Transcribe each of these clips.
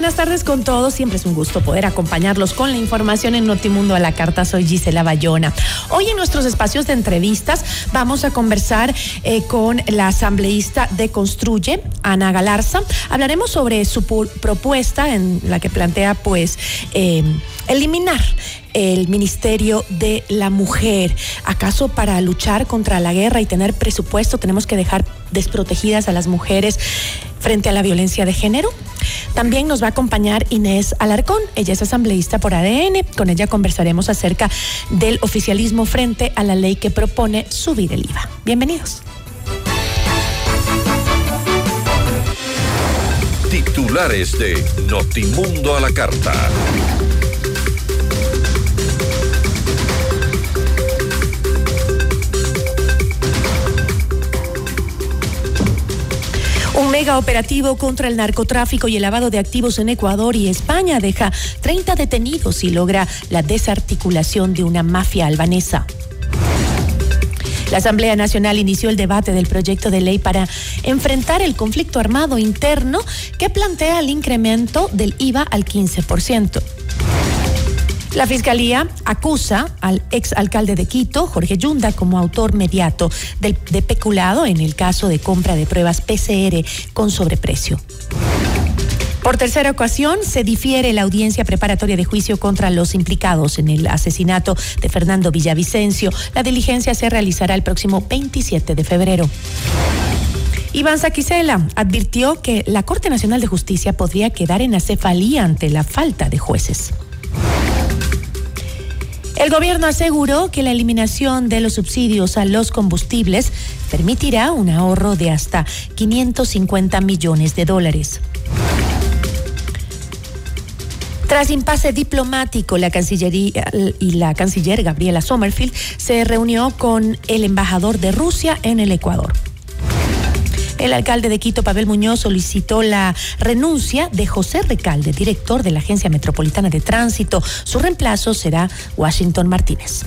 Buenas tardes con todos. Siempre es un gusto poder acompañarlos con la información en Notimundo a la Carta. Soy Gisela Bayona. Hoy en nuestros espacios de entrevistas vamos a conversar eh, con la asambleísta de Construye, Ana Galarza. Hablaremos sobre su propuesta en la que plantea, pues, eh, eliminar el Ministerio de la Mujer. ¿Acaso para luchar contra la guerra y tener presupuesto tenemos que dejar desprotegidas a las mujeres frente a la violencia de género? También nos va a acompañar Inés Alarcón. Ella es asambleísta por ADN. Con ella conversaremos acerca del oficialismo frente a la ley que propone subir el IVA. Bienvenidos. Titulares de Notimundo a la Carta. Un mega operativo contra el narcotráfico y el lavado de activos en Ecuador y España deja 30 detenidos y logra la desarticulación de una mafia albanesa. La Asamblea Nacional inició el debate del proyecto de ley para enfrentar el conflicto armado interno que plantea el incremento del IVA al 15%. La Fiscalía acusa al ex alcalde de Quito, Jorge Yunda, como autor mediato del, de peculado en el caso de compra de pruebas PCR con sobreprecio. Por tercera ocasión, se difiere la audiencia preparatoria de juicio contra los implicados en el asesinato de Fernando Villavicencio. La diligencia se realizará el próximo 27 de febrero. Iván Saquicela advirtió que la Corte Nacional de Justicia podría quedar en acefalía ante la falta de jueces. El gobierno aseguró que la eliminación de los subsidios a los combustibles permitirá un ahorro de hasta 550 millones de dólares. Tras impasse diplomático, la Cancillería y la canciller Gabriela Sommerfield se reunió con el embajador de Rusia en el Ecuador. El alcalde de Quito, Pavel Muñoz, solicitó la renuncia de José Recalde, director de la Agencia Metropolitana de Tránsito. Su reemplazo será Washington Martínez.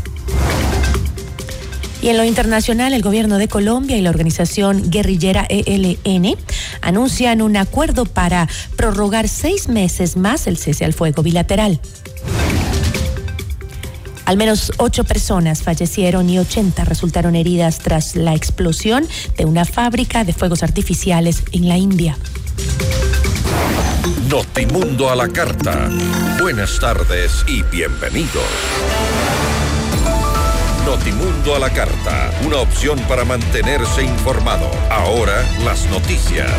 Y en lo internacional, el gobierno de Colombia y la organización guerrillera ELN anuncian un acuerdo para prorrogar seis meses más el cese al fuego bilateral. Al menos ocho personas fallecieron y 80 resultaron heridas tras la explosión de una fábrica de fuegos artificiales en la India. Notimundo a la carta. Buenas tardes y bienvenidos. Notimundo a la carta, una opción para mantenerse informado. Ahora las noticias.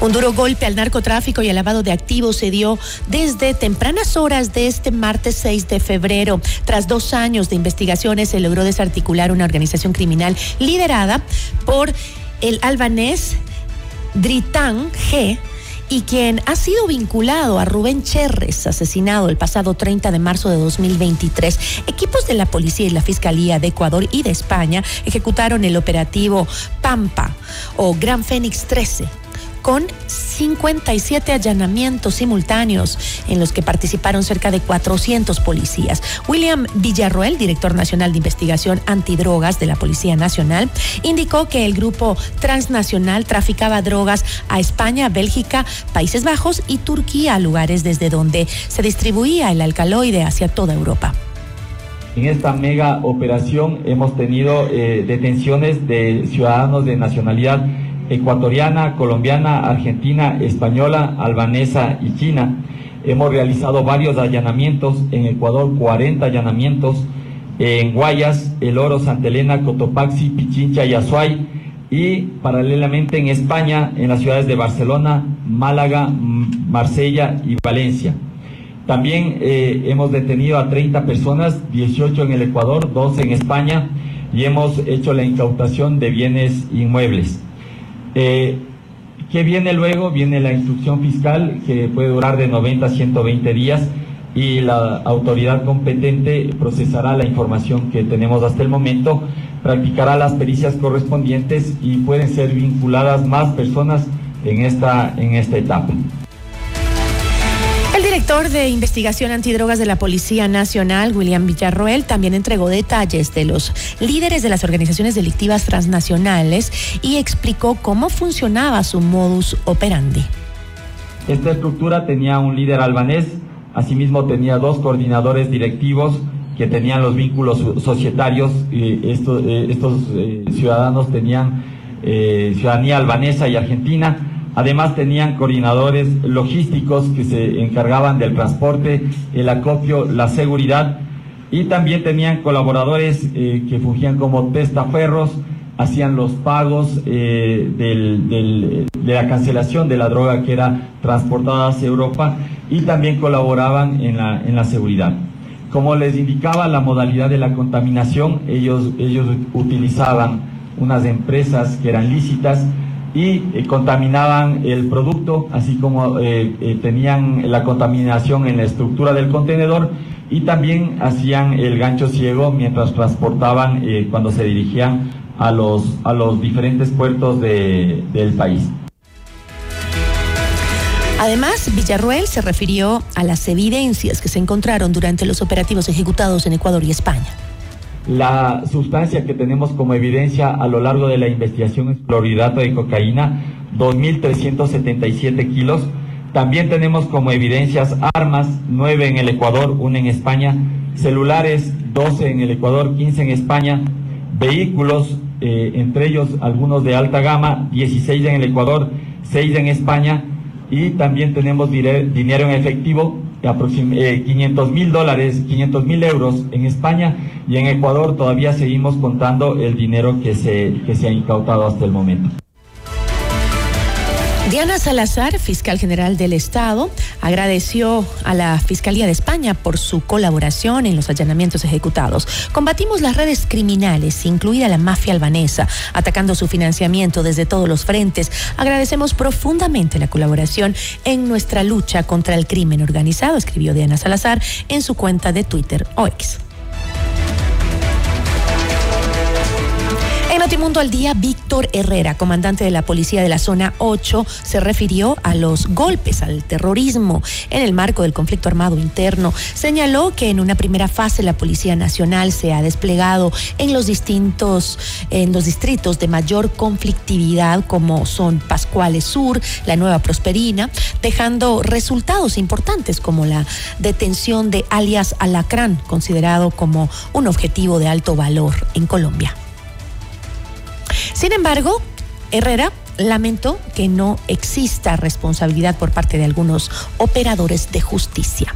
Un duro golpe al narcotráfico y al lavado de activos se dio desde tempranas horas de este martes 6 de febrero. Tras dos años de investigaciones se logró desarticular una organización criminal liderada por el albanés Dritan G y quien ha sido vinculado a Rubén Cherres, asesinado el pasado 30 de marzo de 2023. Equipos de la policía y la Fiscalía de Ecuador y de España ejecutaron el operativo Pampa o Gran Fénix 13 con 57 allanamientos simultáneos en los que participaron cerca de 400 policías. William Villarroel, director nacional de investigación antidrogas de la Policía Nacional, indicó que el grupo transnacional traficaba drogas a España, Bélgica, Países Bajos y Turquía, lugares desde donde se distribuía el alcaloide hacia toda Europa. En esta mega operación hemos tenido eh, detenciones de ciudadanos de nacionalidad ecuatoriana, colombiana, argentina, española, albanesa y china. Hemos realizado varios allanamientos, en Ecuador 40 allanamientos, en Guayas, El Oro, Santa Elena, Cotopaxi, Pichincha y Azuay, y paralelamente en España, en las ciudades de Barcelona, Málaga, Marsella y Valencia. También eh, hemos detenido a 30 personas, 18 en el Ecuador, 12 en España, y hemos hecho la incautación de bienes inmuebles. Eh, ¿Qué viene luego? Viene la instrucción fiscal que puede durar de 90 a 120 días y la autoridad competente procesará la información que tenemos hasta el momento, practicará las pericias correspondientes y pueden ser vinculadas más personas en esta, en esta etapa. El director de investigación antidrogas de la Policía Nacional, William Villarroel, también entregó detalles de los líderes de las organizaciones delictivas transnacionales y explicó cómo funcionaba su modus operandi. Esta estructura tenía un líder albanés, asimismo tenía dos coordinadores directivos que tenían los vínculos societarios. Eh, estos eh, ciudadanos tenían eh, ciudadanía albanesa y argentina Además tenían coordinadores logísticos que se encargaban del transporte, el acopio, la seguridad y también tenían colaboradores eh, que fungían como testaferros, hacían los pagos eh, de la cancelación de la droga que era transportada hacia Europa y también colaboraban en la, en la seguridad. Como les indicaba la modalidad de la contaminación, ellos, ellos utilizaban unas empresas que eran lícitas y eh, contaminaban el producto, así como eh, eh, tenían la contaminación en la estructura del contenedor y también hacían el gancho ciego mientras transportaban cuando se dirigían a los, a los diferentes puertos de, del país. Además, Villarruel se refirió a las evidencias que se encontraron durante los operativos ejecutados en Ecuador y España. La sustancia que tenemos como evidencia a lo largo de la investigación es clorhidrato de cocaína, 2.377 kilos. También tenemos como evidencias armas, 9 en el Ecuador, 1 en España, celulares, 12 en el Ecuador, 15 en España, vehículos, eh, entre ellos algunos de alta gama, 16 en el Ecuador, 6 en España, y también tenemos dinero en efectivo, eh, 500 mil dólares, 500 mil euros en España y en Ecuador todavía seguimos contando el dinero que se, que se ha incautado hasta el momento. Diana Salazar, fiscal general del Estado, agradeció a la Fiscalía de España por su colaboración en los allanamientos ejecutados. Combatimos las redes criminales, incluida la mafia albanesa, atacando su financiamiento desde todos los frentes. Agradecemos profundamente la colaboración en nuestra lucha contra el crimen organizado, escribió Diana Salazar en su cuenta de Twitter OX. Notimundo al día, Víctor Herrera, comandante de la policía de la zona 8, se refirió a los golpes al terrorismo en el marco del conflicto armado interno. Señaló que en una primera fase la Policía Nacional se ha desplegado en los distintos, en los distritos de mayor conflictividad como son Pascuales Sur, la Nueva Prosperina, dejando resultados importantes como la detención de alias Alacrán, considerado como un objetivo de alto valor en Colombia. Sin embargo, Herrera lamentó que no exista responsabilidad por parte de algunos operadores de justicia.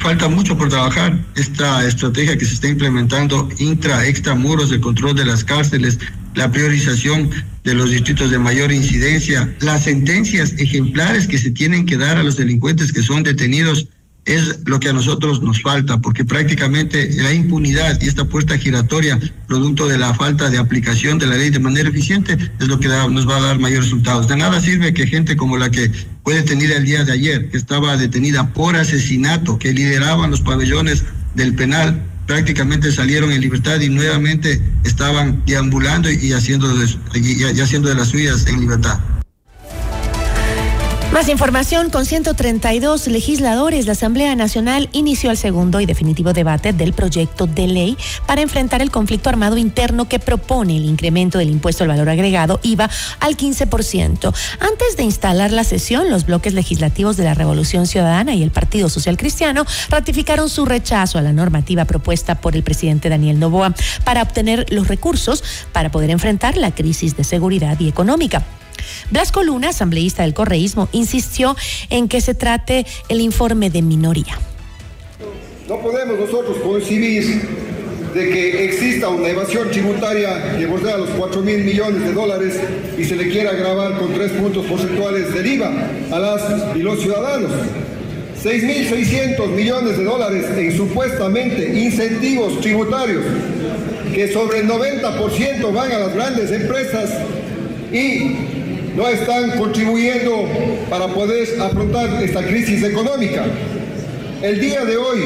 Falta mucho por trabajar. Esta estrategia que se está implementando intra, extra muros de control de las cárceles, la priorización de los distritos de mayor incidencia, las sentencias ejemplares que se tienen que dar a los delincuentes que son detenidos es lo que a nosotros nos falta, porque prácticamente la impunidad y esta puerta giratoria, producto de la falta de aplicación de la ley de manera eficiente, es lo que nos va a dar mayores resultados. De nada sirve que gente como la que fue detenida el día de ayer, que estaba detenida por asesinato, que lideraban los pabellones del penal, prácticamente salieron en libertad y nuevamente estaban deambulando y haciendo y haciendo de las suyas en libertad. Más información, con 132 legisladores, la Asamblea Nacional inició el segundo y definitivo debate del proyecto de ley para enfrentar el conflicto armado interno que propone el incremento del impuesto al valor agregado IVA al 15%. Antes de instalar la sesión, los bloques legislativos de la Revolución Ciudadana y el Partido Social Cristiano ratificaron su rechazo a la normativa propuesta por el presidente Daniel Novoa para obtener los recursos para poder enfrentar la crisis de seguridad y económica. Blasco Luna, asambleísta del correísmo, insistió en que se trate el informe de minoría. No podemos nosotros concebir de que exista una evasión tributaria que bordea los 4 mil millones de dólares y se le quiera grabar con tres puntos porcentuales del IVA a las y los ciudadanos. 6.600 millones de dólares en supuestamente incentivos tributarios que sobre el 90% van a las grandes empresas y no están contribuyendo para poder afrontar esta crisis económica. El día de hoy,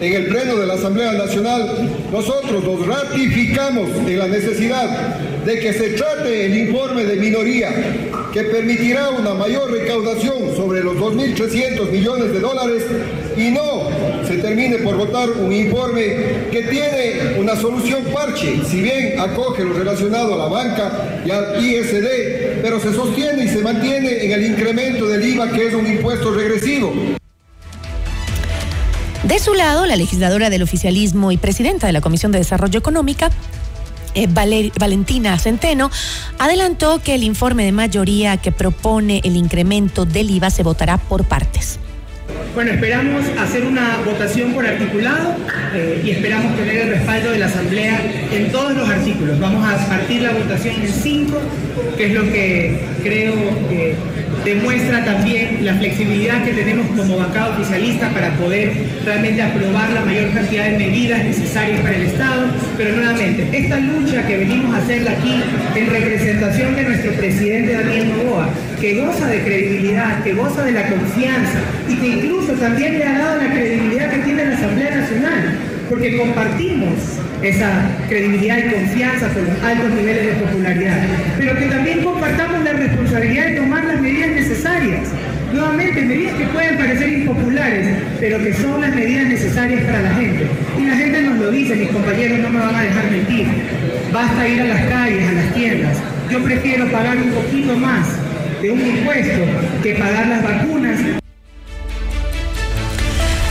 en el Pleno de la Asamblea Nacional, nosotros nos ratificamos en la necesidad de que se trate el informe de minoría que permitirá una mayor recaudación sobre los 2.300 millones de dólares y no se termine por votar un informe que tiene una solución parche, si bien acoge lo relacionado a la banca y al ISD, pero se sostiene y se mantiene en el incremento del IVA que es un impuesto regresivo. De su lado, la legisladora del oficialismo y presidenta de la Comisión de Desarrollo Económica, eh, Valentina Centeno, adelantó que el informe de mayoría que propone el incremento del IVA se votará por partes. Bueno, esperamos hacer una votación por articulado eh, y esperamos tener el respaldo de la Asamblea en todos los artículos. Vamos a partir la votación en cinco, que es lo que creo que demuestra también la flexibilidad que tenemos como bancada oficialista para poder realmente aprobar la mayor cantidad de medidas necesarias para el Estado. Pero nuevamente, esta lucha que venimos a hacer aquí en representación de nuestro presidente Daniel Novoa, que goza de credibilidad, que goza de la confianza y que incluso también le ha dado la credibilidad que tiene la Asamblea Nacional, porque compartimos esa credibilidad y confianza con los altos niveles de popularidad, pero que también compartamos la responsabilidad de tomar las medidas necesarias. Nuevamente, medidas que pueden parecer impopulares, pero que son las medidas necesarias para la gente. Y la gente nos lo dice, mis compañeros no me van a dejar mentir. Basta ir a las calles, a las tiendas. Yo prefiero pagar un poquito más de un impuesto que pagar las vacunas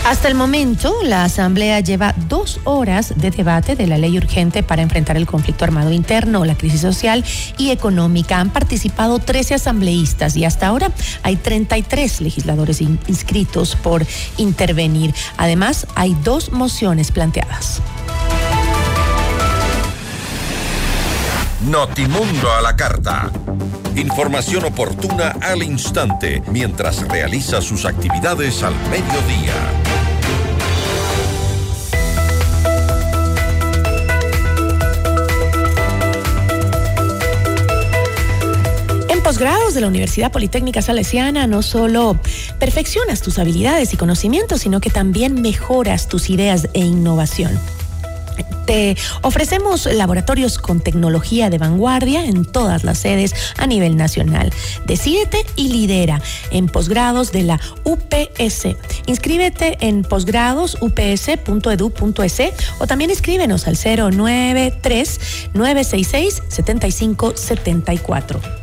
hasta el momento, la Asamblea lleva dos horas de debate de la ley urgente para enfrentar el conflicto armado interno, la crisis social y económica. Han participado 13 asambleístas y hasta ahora hay 33 legisladores inscritos por intervenir. Además, hay dos mociones planteadas. Notimundo a la carta. Información oportuna al instante mientras realiza sus actividades al mediodía. En posgrados de la Universidad Politécnica Salesiana no solo perfeccionas tus habilidades y conocimientos, sino que también mejoras tus ideas e innovación. Te ofrecemos laboratorios con tecnología de vanguardia en todas las sedes a nivel nacional. Decídete y lidera en posgrados de la UPS. Inscríbete en posgradosups.edu.es o también escríbenos al 093 966 7574.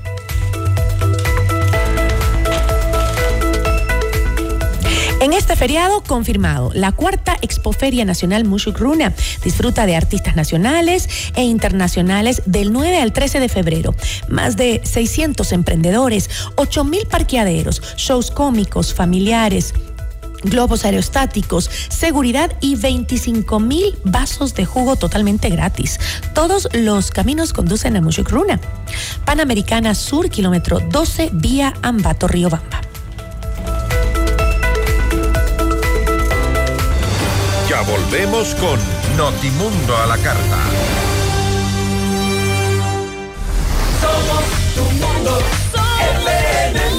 Feriado confirmado, la cuarta Expoferia Nacional Mushukruna disfruta de artistas nacionales e internacionales del 9 al 13 de febrero. Más de 600 emprendedores, 8 mil parqueaderos, shows cómicos, familiares, globos aerostáticos, seguridad y 25 mil vasos de jugo totalmente gratis. Todos los caminos conducen a Mushukruna. Panamericana Sur, kilómetro 12, vía Ambato, Bamba. Volvemos con Notimundo a la carta. Somos tu mundo.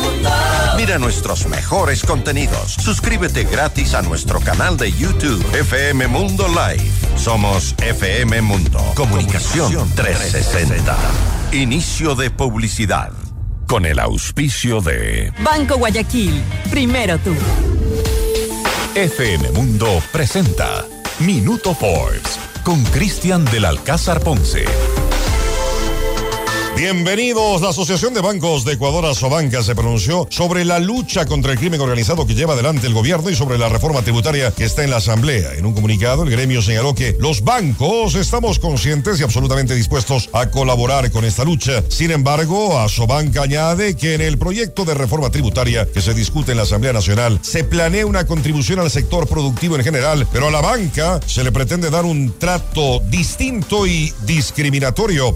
mundo. Mira nuestros mejores contenidos. Suscríbete gratis a nuestro canal de YouTube FM Mundo Live. Somos FM Mundo. Comunicación 360. Inicio de publicidad. con el auspicio de Banco Guayaquil, primero tú. FM Mundo presenta Minuto Forbes con Cristian del Alcázar Ponce. Bienvenidos. La Asociación de Bancos de Ecuador, Asobanca, se pronunció sobre la lucha contra el crimen organizado que lleva adelante el gobierno y sobre la reforma tributaria que está en la Asamblea. En un comunicado, el gremio señaló que los bancos estamos conscientes y absolutamente dispuestos a colaborar con esta lucha. Sin embargo, Asobanca añade que en el proyecto de reforma tributaria que se discute en la Asamblea Nacional se planea una contribución al sector productivo en general, pero a la banca se le pretende dar un trato distinto y discriminatorio.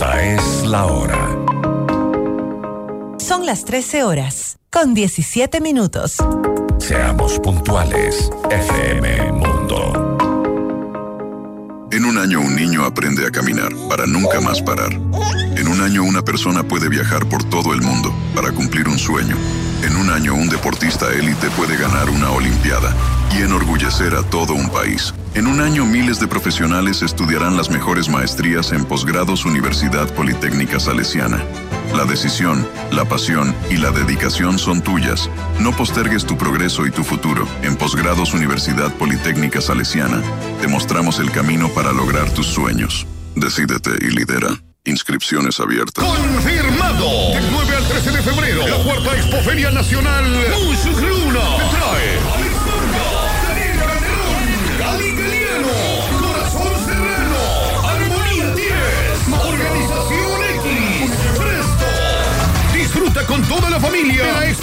Esta es la hora. Son las 13 horas, con 17 minutos. Seamos puntuales, FM Mundo. En un año un niño aprende a caminar para nunca más parar. En un año una persona puede viajar por todo el mundo para cumplir un sueño. En un año un deportista élite puede ganar una Olimpiada y enorgullecer a todo un país. En un año miles de profesionales estudiarán las mejores maestrías en posgrados Universidad Politécnica Salesiana. La decisión, la pasión y la dedicación son tuyas. No postergues tu progreso y tu futuro. En posgrados Universidad Politécnica Salesiana, te mostramos el camino para lograr tus sueños. Decídete y lidera. Inscripciones abiertas. ¡Confirmado! Del 9 al 13 de febrero, la cuarta Expoferia Nacional Musugruna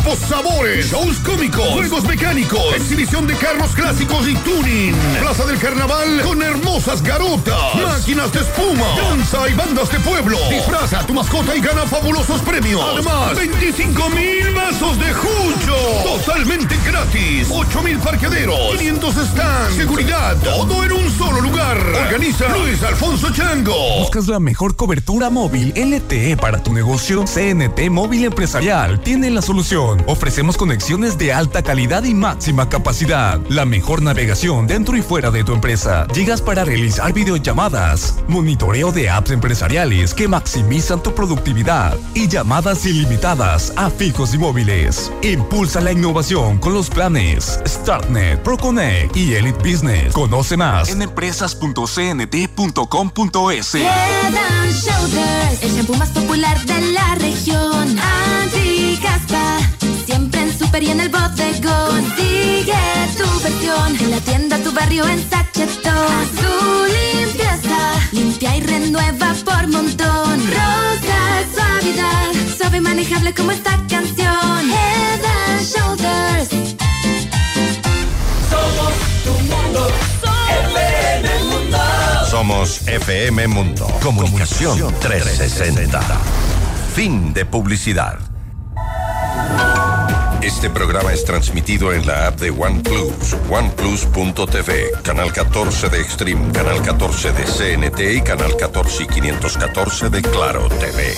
familia de la Expo Sabores, shows cómicos, juegos mecánicos, exhibición de carros clásicos y tuning. Plaza del Carnaval con hermosas garotas, máquinas de espuma, danza y bandas de pueblo. Disfraza tu mascota y gana fabulosos premios. Además, 25 mil vasos de jucho. Totalmente gratis. 8 mil parqueaderos, 500 stands, seguridad, todo en un solo lugar. Organiza Luis Alfonso Chango. ¿Buscas la mejor cobertura móvil LTE para tu negocio? CNT Móvil Empresarial tiene la solución. Ofrecemos conexiones de alta calidad y máxima capacidad. La mejor navegación dentro y fuera de tu empresa. Llegas para realizar videollamadas, monitoreo de apps empresariales que maximizan tu productividad y llamadas ilimitadas a fijos y móviles. Impulsa la innovación con los planes StartNet, ProConnect y Elite Business. Conoce más en empresas.cnt.com.es. El shampoo más popular de la región. Y en el bodegón. Consigue tu versión en la tienda, tu barrio, en Sachetón. Su limpieza, limpia y renueva por montón. Rosa, suavidad, suave y manejable como esta canción. Head and Shoulders. Somos tu mundo. FM Mundo. Somos FM Mundo. Comunicación 360. Fin de publicidad. Este programa es transmitido en la app de OnePlus, oneplus.tv, canal 14 de Extreme, canal 14 de CNT y canal 14 y 514 de Claro TV.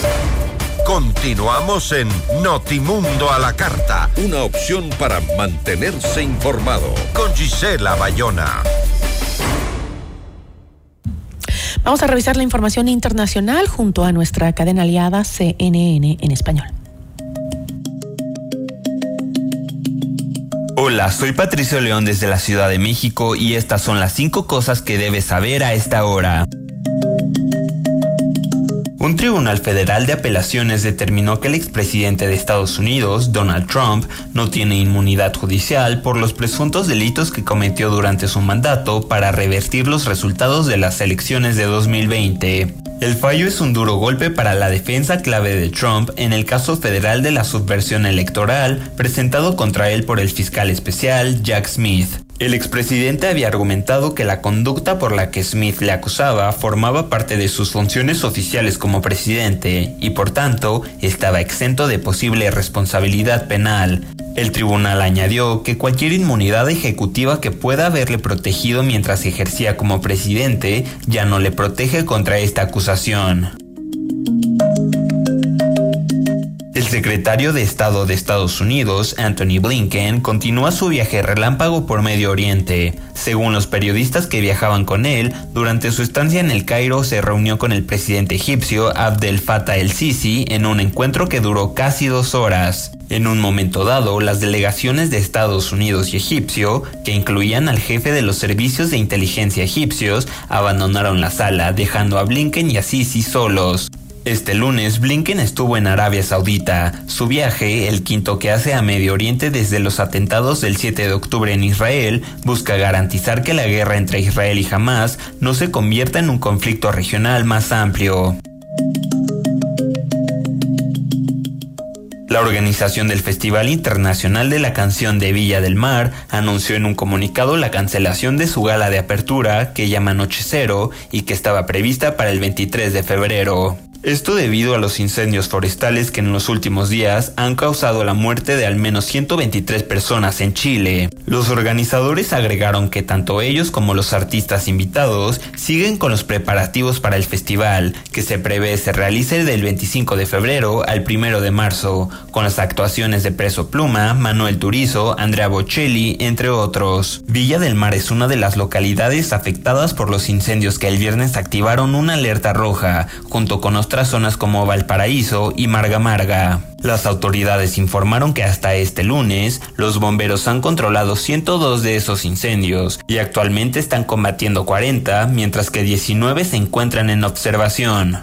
Continuamos en Notimundo a la Carta, una opción para mantenerse informado. Con Gisela Bayona. Vamos a revisar la información internacional junto a nuestra cadena aliada CNN en español. Hola, soy Patricio León desde la Ciudad de México y estas son las cinco cosas que debes saber a esta hora. Un tribunal federal de apelaciones determinó que el expresidente de Estados Unidos, Donald Trump, no tiene inmunidad judicial por los presuntos delitos que cometió durante su mandato para revertir los resultados de las elecciones de 2020. El fallo es un duro golpe para la defensa clave de Trump en el caso federal de la subversión electoral presentado contra él por el fiscal especial Jack Smith. El expresidente había argumentado que la conducta por la que Smith le acusaba formaba parte de sus funciones oficiales como presidente y por tanto estaba exento de posible responsabilidad penal. El tribunal añadió que cualquier inmunidad ejecutiva que pueda haberle protegido mientras ejercía como presidente ya no le protege contra esta acusación. El secretario de Estado de Estados Unidos, Anthony Blinken, continúa su viaje relámpago por Medio Oriente. Según los periodistas que viajaban con él, durante su estancia en el Cairo se reunió con el presidente egipcio Abdel Fattah el-Sisi en un encuentro que duró casi dos horas. En un momento dado, las delegaciones de Estados Unidos y egipcio, que incluían al jefe de los servicios de inteligencia egipcios, abandonaron la sala, dejando a Blinken y a Sisi solos. Este lunes, Blinken estuvo en Arabia Saudita. Su viaje, el quinto que hace a Medio Oriente desde los atentados del 7 de octubre en Israel, busca garantizar que la guerra entre Israel y Hamas no se convierta en un conflicto regional más amplio. La organización del Festival Internacional de la Canción de Villa del Mar anunció en un comunicado la cancelación de su gala de apertura, que llama Noche Cero, y que estaba prevista para el 23 de febrero. Esto debido a los incendios forestales que en los últimos días han causado la muerte de al menos 123 personas en Chile. Los organizadores agregaron que tanto ellos como los artistas invitados siguen con los preparativos para el festival, que se prevé se realice del 25 de febrero al 1 de marzo, con las actuaciones de Preso Pluma, Manuel Turizo, Andrea Bocelli, entre otros. Villa del Mar es una de las localidades afectadas por los incendios que el viernes activaron una alerta roja, junto con zonas como Valparaíso y Marga Marga. Las autoridades informaron que hasta este lunes los bomberos han controlado 102 de esos incendios y actualmente están combatiendo 40, mientras que 19 se encuentran en observación.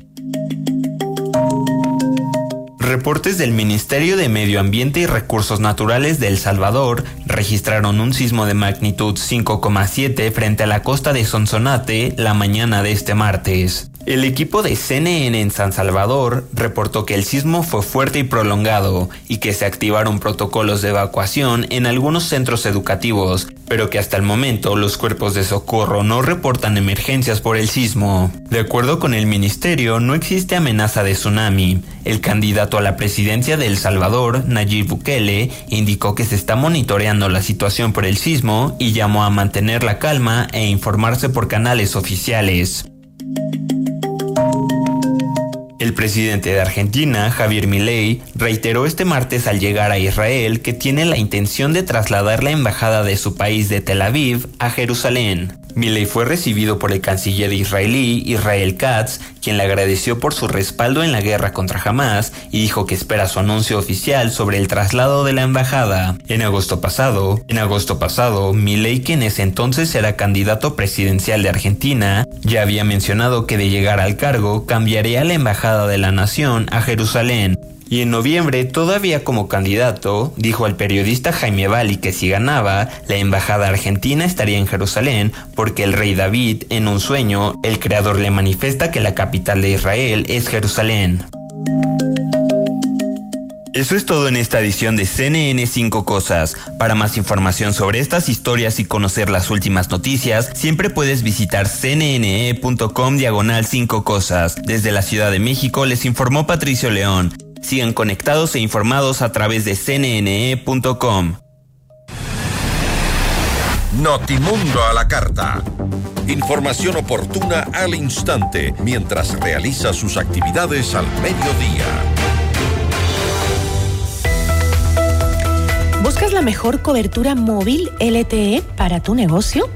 Reportes del Ministerio de Medio Ambiente y Recursos Naturales de El Salvador registraron un sismo de magnitud 5,7 frente a la costa de Sonsonate la mañana de este martes. El equipo de CNN en San Salvador reportó que el sismo fue fuerte y prolongado y que se activaron protocolos de evacuación en algunos centros educativos, pero que hasta el momento los cuerpos de socorro no reportan emergencias por el sismo. De acuerdo con el ministerio, no existe amenaza de tsunami. El candidato a la presidencia de El Salvador, Nayib Bukele, indicó que se está monitoreando la situación por el sismo y llamó a mantener la calma e informarse por canales oficiales. El presidente de Argentina, Javier Milei, reiteró este martes al llegar a Israel que tiene la intención de trasladar la embajada de su país de Tel Aviv a Jerusalén. Milei fue recibido por el canciller israelí Israel Katz, quien le agradeció por su respaldo en la guerra contra Hamas y dijo que espera su anuncio oficial sobre el traslado de la embajada. En agosto pasado, en agosto pasado, Milei, quien ese entonces era candidato presidencial de Argentina, ya había mencionado que de llegar al cargo cambiaría la embajada de la nación a Jerusalén. Y en noviembre, todavía como candidato, dijo al periodista Jaime Bali que si ganaba, la embajada argentina estaría en Jerusalén porque el rey David, en un sueño, el creador le manifiesta que la capital de Israel es Jerusalén. Eso es todo en esta edición de CNN 5 Cosas. Para más información sobre estas historias y conocer las últimas noticias, siempre puedes visitar cnne.com diagonal 5 Cosas. Desde la Ciudad de México les informó Patricio León. Sigan conectados e informados a través de cnne.com. Notimundo a la carta. Información oportuna al instante mientras realiza sus actividades al mediodía. ¿Buscas la mejor cobertura móvil LTE para tu negocio?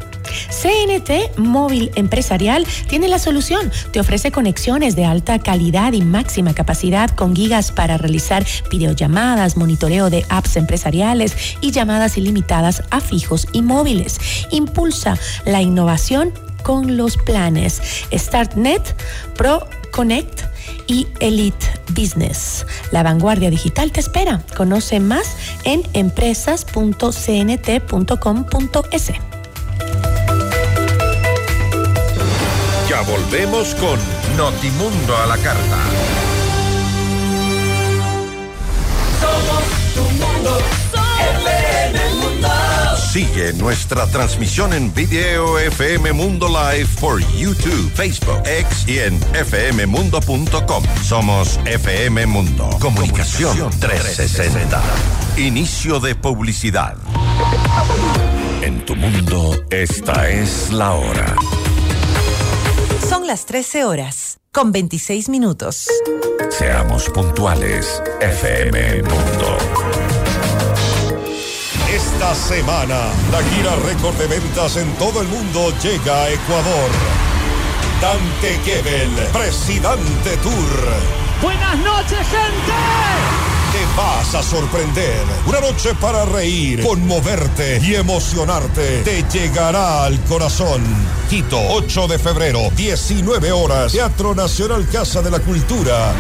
CNT Móvil Empresarial tiene la solución. Te ofrece conexiones de alta calidad y máxima capacidad con gigas para realizar videollamadas, monitoreo de apps empresariales y llamadas ilimitadas a fijos y móviles. Impulsa la innovación con los planes StartNet, Pro Connect y Elite Business. La vanguardia digital te espera. Conoce más en empresas.cnt.com.es. Ya volvemos con Notimundo a la carta. Somos tu mundo, FM Mundo. Sigue nuestra transmisión en video FM Mundo Live por YouTube, Facebook, X y en fmmundo.com. Somos FM Mundo. Comunicación 360. Inicio de publicidad. En tu mundo, esta es la hora. Son las 13 horas, con 26 minutos. Seamos puntuales, FM Mundo. Esta semana, la gira récord de ventas en todo el mundo llega a Ecuador. Dante Gebel, Presidente Tour. Buenas noches, gente. Vas a sorprender. Una noche para reír, conmoverte y emocionarte. Te llegará al corazón. Quito, 8 de febrero, 19 horas. Teatro Nacional Casa de la Cultura.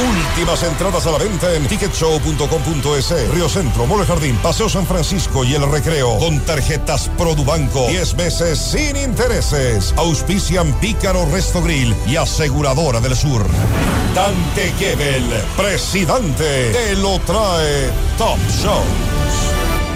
Últimas entradas a la venta en ticketshow.com.es. Río Centro, Mole Jardín, Paseo San Francisco y El Recreo. Con tarjetas Produbanco. 10 meses sin intereses. Auspician Pícaro Resto Grill y Aseguradora del Sur. Dante Gebel, presidente, te lo trae Top Show.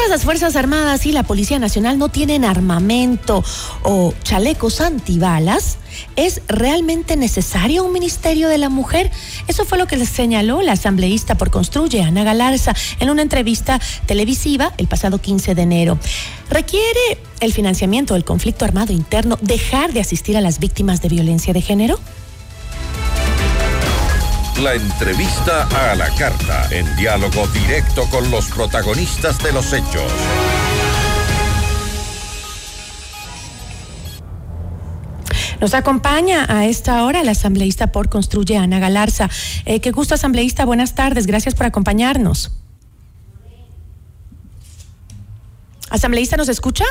Mientras las Fuerzas Armadas y la Policía Nacional no tienen armamento o chalecos antibalas, ¿es realmente necesario un Ministerio de la Mujer? Eso fue lo que señaló la asambleísta por Construye, Ana Galarza, en una entrevista televisiva el pasado 15 de enero. ¿Requiere el financiamiento del conflicto armado interno dejar de asistir a las víctimas de violencia de género? La entrevista a la carta, en diálogo directo con los protagonistas de los hechos. Nos acompaña a esta hora la asambleísta por Construye, Ana Galarza. Eh, qué gusto, asambleísta. Buenas tardes. Gracias por acompañarnos. Asambleísta, ¿nos escucha?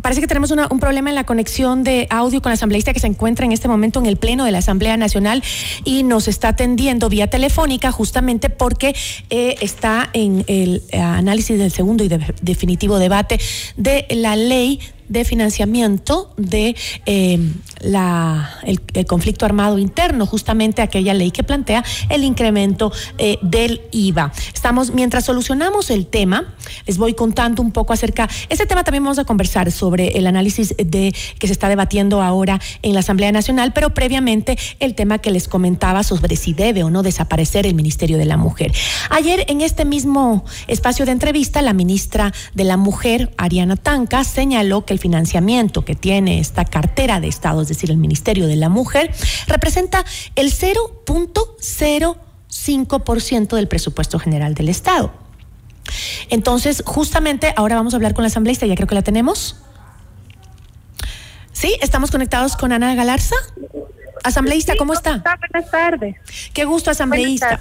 Parece que tenemos un problema en la conexión de audio con la asambleísta que se encuentra en este momento en el Pleno de la Asamblea Nacional y nos está atendiendo vía telefónica justamente porque eh, está en el análisis del segundo y definitivo debate de la ley de financiamiento de eh, la, el, conflicto armado interno, justamente aquella ley que plantea el incremento eh, del IVA. Estamos, mientras solucionamos el tema, les voy contando un poco acerca, este tema también vamos a conversar sobre el análisis de que se está debatiendo ahora en la Asamblea Nacional, pero previamente el tema que les comentaba sobre si debe o no desaparecer el Ministerio de la Mujer. Ayer en este mismo espacio de entrevista, la ministra de la Mujer, Ariana Tanca, señaló que el financiamiento que tiene esta cartera de Estado, es decir, el Ministerio de la Mujer, representa el 0.05% del presupuesto general del Estado. Entonces, justamente ahora vamos a hablar con la asambleísta, ya creo que la tenemos. Sí, estamos conectados con Ana Galarza. Asambleísta, ¿cómo está? Buenas tardes. Qué gusto, asambleísta.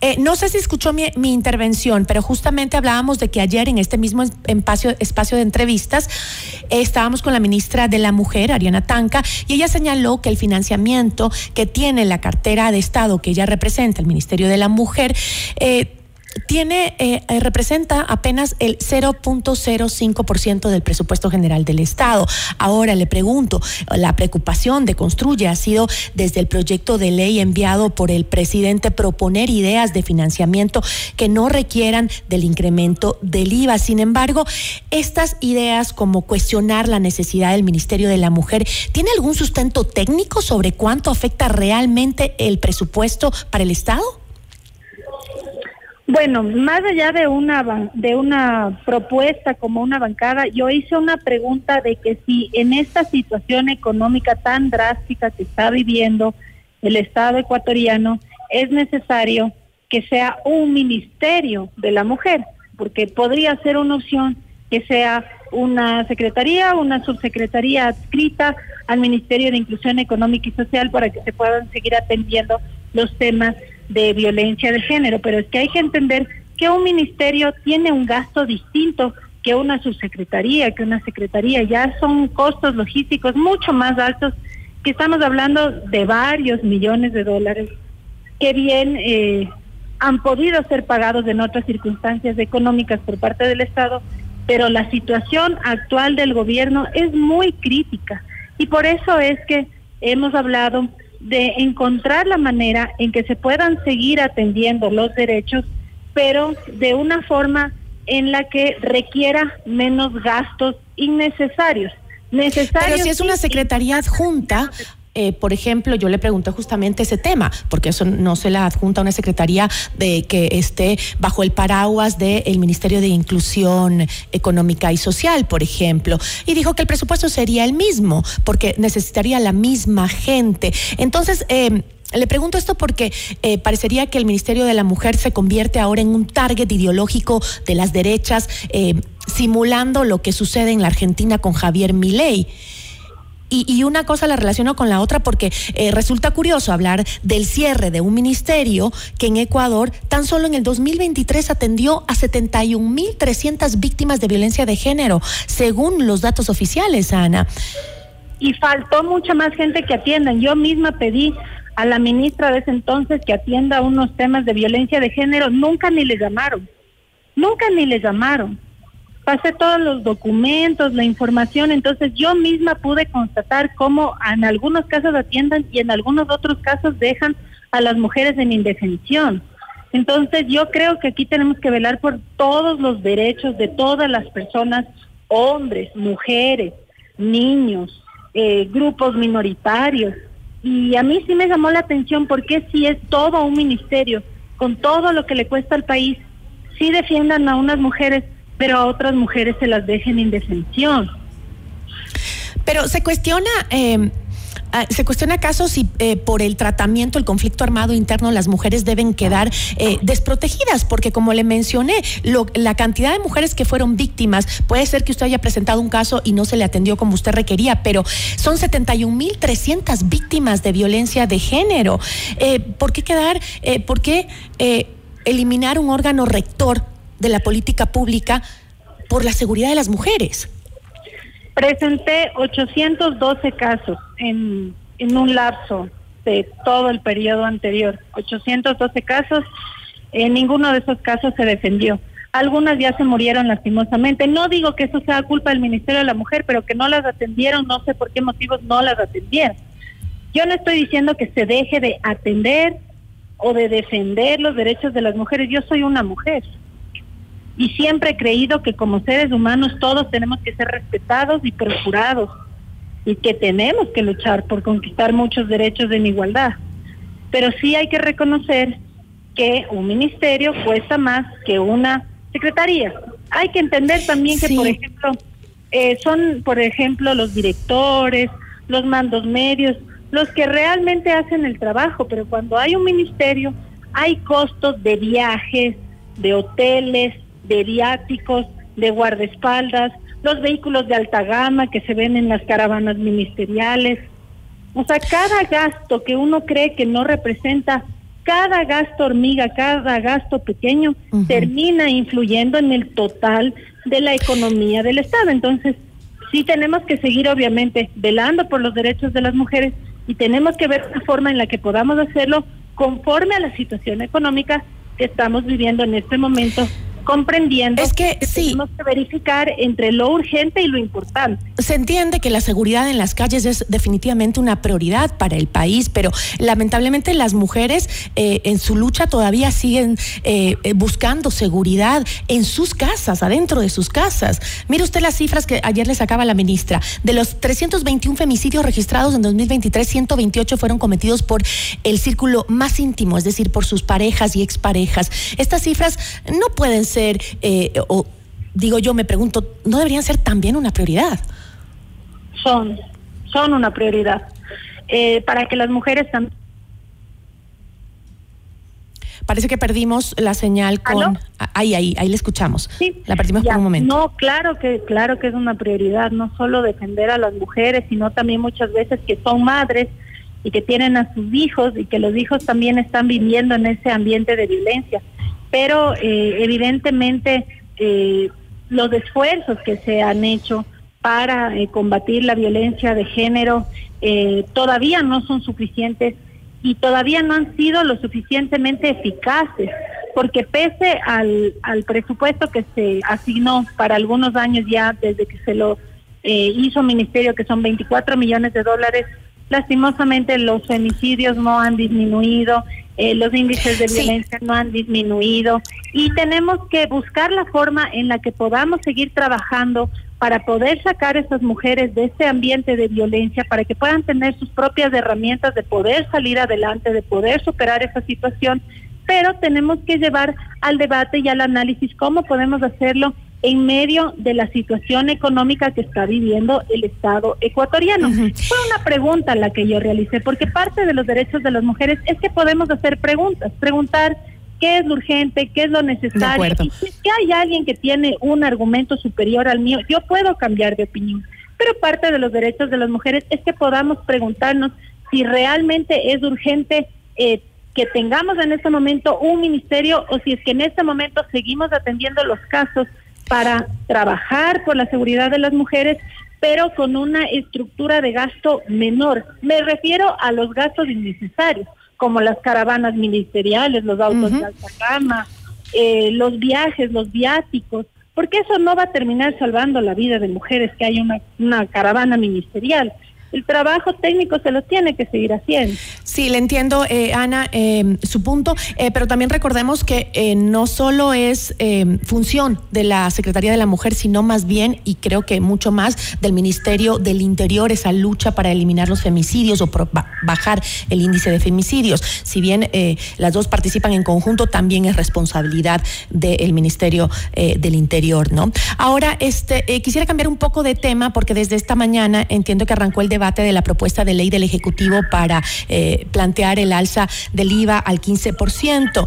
Eh, no sé si escuchó mi, intervención, pero justamente hablábamos de que ayer en este mismo espacio, espacio de entrevistas estábamos con la ministra de la Mujer, Ariana Tanca, y ella señaló que el financiamiento que tiene la cartera de Estado que ella representa, el Ministerio de la Mujer, eh, tiene, eh, eh, representa apenas el 0.05% del presupuesto general del Estado. Ahora le pregunto, la preocupación de Construye ha sido desde el proyecto de ley enviado por el presidente proponer ideas de financiamiento que no requieran del incremento del IVA. Sin embargo, estas ideas como cuestionar la necesidad del Ministerio de la Mujer, ¿tiene algún sustento técnico sobre cuánto afecta realmente el presupuesto para el Estado? Bueno, más allá de una de una propuesta como una bancada, yo hice una pregunta de que si en esta situación económica tan drástica que está viviendo el Estado ecuatoriano es necesario que sea un ministerio de la mujer, porque podría ser una opción que sea una secretaría, una subsecretaría adscrita al Ministerio de Inclusión Económica y Social para que se puedan seguir atendiendo los temas de violencia de género, pero es que hay que entender que un ministerio tiene un gasto distinto que una subsecretaría, que una secretaría, ya son costos logísticos mucho más altos, que estamos hablando de varios millones de dólares, que bien eh, han podido ser pagados en otras circunstancias económicas por parte del Estado, pero la situación actual del gobierno es muy crítica. Y por eso es que hemos hablado de encontrar la manera en que se puedan seguir atendiendo los derechos, pero de una forma en la que requiera menos gastos innecesarios. Necesarios pero si es una secretaría adjunta, eh, por ejemplo, yo le pregunté justamente ese tema, porque eso no se la adjunta a una secretaría de que esté bajo el paraguas del Ministerio de Inclusión Económica y Social, por ejemplo, y dijo que el presupuesto sería el mismo, porque necesitaría la misma gente. Entonces, eh, le pregunto esto porque eh, parecería que el Ministerio de la Mujer se convierte ahora en un target ideológico de las derechas, simulando lo que sucede en la Argentina con Javier Milei. Y, una cosa la relaciono con la otra porque eh, resulta curioso hablar del cierre de un ministerio que en Ecuador tan solo en el 2023 atendió a 71.300 víctimas de violencia de género, según los datos oficiales, Ana. Y faltó mucha más gente que atiendan. Yo misma pedí a la ministra de ese entonces que atienda unos temas de violencia de género, nunca ni le llamaron. Nunca ni le llamaron pasé todos los documentos, la información, entonces yo misma pude constatar cómo en algunos casos atiendan y en algunos otros casos dejan a las mujeres en indefensión. Entonces yo creo que aquí tenemos que velar por todos los derechos de todas las personas, hombres, mujeres, niños, eh, grupos minoritarios. Y a mí sí me llamó la atención porque si es todo un ministerio, con todo lo que le cuesta al país, sí defiendan a unas mujeres pero a otras mujeres se las dejen en indefensión. Pero se cuestiona... Eh, ¿Se cuestiona acaso si eh, por el tratamiento, el conflicto armado interno, las mujeres deben quedar eh, desprotegidas? Porque como le mencioné, la cantidad de mujeres que fueron víctimas, puede ser que usted haya presentado un caso y no se le atendió como usted requería, pero son 71.300 víctimas de violencia de género. ¿Por qué quedar, por qué eliminar un órgano rector de la política pública por la seguridad de las mujeres. Presenté 812 casos en, en un lapso de todo el periodo anterior. 812 casos, en ninguno de esos casos se defendió. Algunas ya se murieron lastimosamente. No digo que eso sea culpa del Ministerio de la Mujer, pero que no las atendieron, no sé por qué motivos no las atendieron. Yo no estoy diciendo que se deje de atender o de defender los derechos de las mujeres. Yo soy una mujer y siempre he creído que como seres humanos todos tenemos que ser respetados y procurados y que tenemos que luchar por conquistar muchos derechos en igualdad. Pero sí hay que reconocer que un ministerio cuesta más que una secretaría. Hay que entender también que, por ejemplo, eh, son, por ejemplo, los directores, los mandos medios, los que realmente hacen el trabajo, pero cuando hay un ministerio hay costos de viajes, de hoteles, de viáticos, de guardaespaldas, los vehículos de alta gama que se ven en las caravanas ministeriales. O sea, cada gasto que uno cree que no representa, cada gasto hormiga, cada gasto pequeño, termina influyendo en el total de la economía del Estado. Entonces, sí tenemos que seguir, obviamente, velando por los derechos de las mujeres, y tenemos que ver la forma en la que podamos hacerlo conforme a la situación económica que estamos viviendo en este momento comprendiendo es que, tenemos que verificar entre lo urgente y lo importante. Se entiende que la seguridad en las calles es definitivamente una prioridad para el país, pero lamentablemente las mujeres eh, en su lucha todavía siguen eh, eh, buscando seguridad en sus casas, adentro de sus casas. Mire usted las cifras que ayer le sacaba la ministra. De los 321 femicidios registrados en 2023, 128 fueron cometidos por el círculo más íntimo, es decir, por sus parejas y exparejas. Estas cifras no pueden ser, eh, o digo yo, me pregunto, ¿no deberían ser también una prioridad? Son, son una prioridad. Eh, para que las mujeres también... Parece que perdimos la señal con... Ahí, ahí, ahí le escuchamos. Sí, la perdimos por un momento. No, claro que, claro que es una prioridad, no solo defender a las mujeres, sino también muchas veces que son madres y que tienen a sus hijos y que los hijos también están viviendo en ese ambiente de violencia pero eh, evidentemente eh, los esfuerzos que se han hecho para eh, combatir la violencia de género todavía no son suficientes y todavía no han sido lo suficientemente eficaces, porque pese al, al presupuesto que se asignó para algunos años ya desde que se lo hizo Ministerio, que son 24 millones de dólares, lastimosamente los femicidios no han disminuido, eh, los índices de violencia no han disminuido y tenemos que buscar la forma en la que podamos seguir trabajando para poder sacar a esas mujeres de ese ambiente de violencia, para que puedan tener sus propias herramientas de poder salir adelante, de poder superar esa situación, pero tenemos que llevar al debate y al análisis cómo podemos hacerlo en medio de la situación económica que está viviendo el Estado ecuatoriano. Fue una pregunta la que yo realicé, porque parte de los derechos de las mujeres es que podemos hacer preguntas, preguntar qué es lo urgente, qué es lo necesario. Y si hay alguien que tiene un argumento superior al mío, yo puedo cambiar de opinión. Pero parte de los derechos de las mujeres es que podamos preguntarnos si realmente es urgente eh, que tengamos en este momento un ministerio o si es que en este momento seguimos atendiendo los casos para trabajar por la seguridad de las mujeres, pero con una estructura de gasto menor. Me refiero a los gastos innecesarios, como las caravanas ministeriales, los autos de alta gama, eh, los viajes, los viáticos, porque eso no va a terminar salvando la vida de mujeres que hay una, una caravana ministerial el trabajo técnico se lo tiene que seguir haciendo. Sí, le entiendo, eh, Ana, eh, su punto, eh, pero también recordemos que no solo es función de la Secretaría de la Mujer, sino más bien, y creo que mucho más, del Ministerio del Interior, esa lucha para eliminar los femicidios o bajar el índice de femicidios. Si bien las dos participan en conjunto, también es responsabilidad del Ministerio del Interior, ¿no? Ahora, este, quisiera cambiar un poco de tema, porque desde esta mañana entiendo que arrancó el debate debate de la propuesta de ley del Ejecutivo para eh, plantear el alza del IVA al 15%.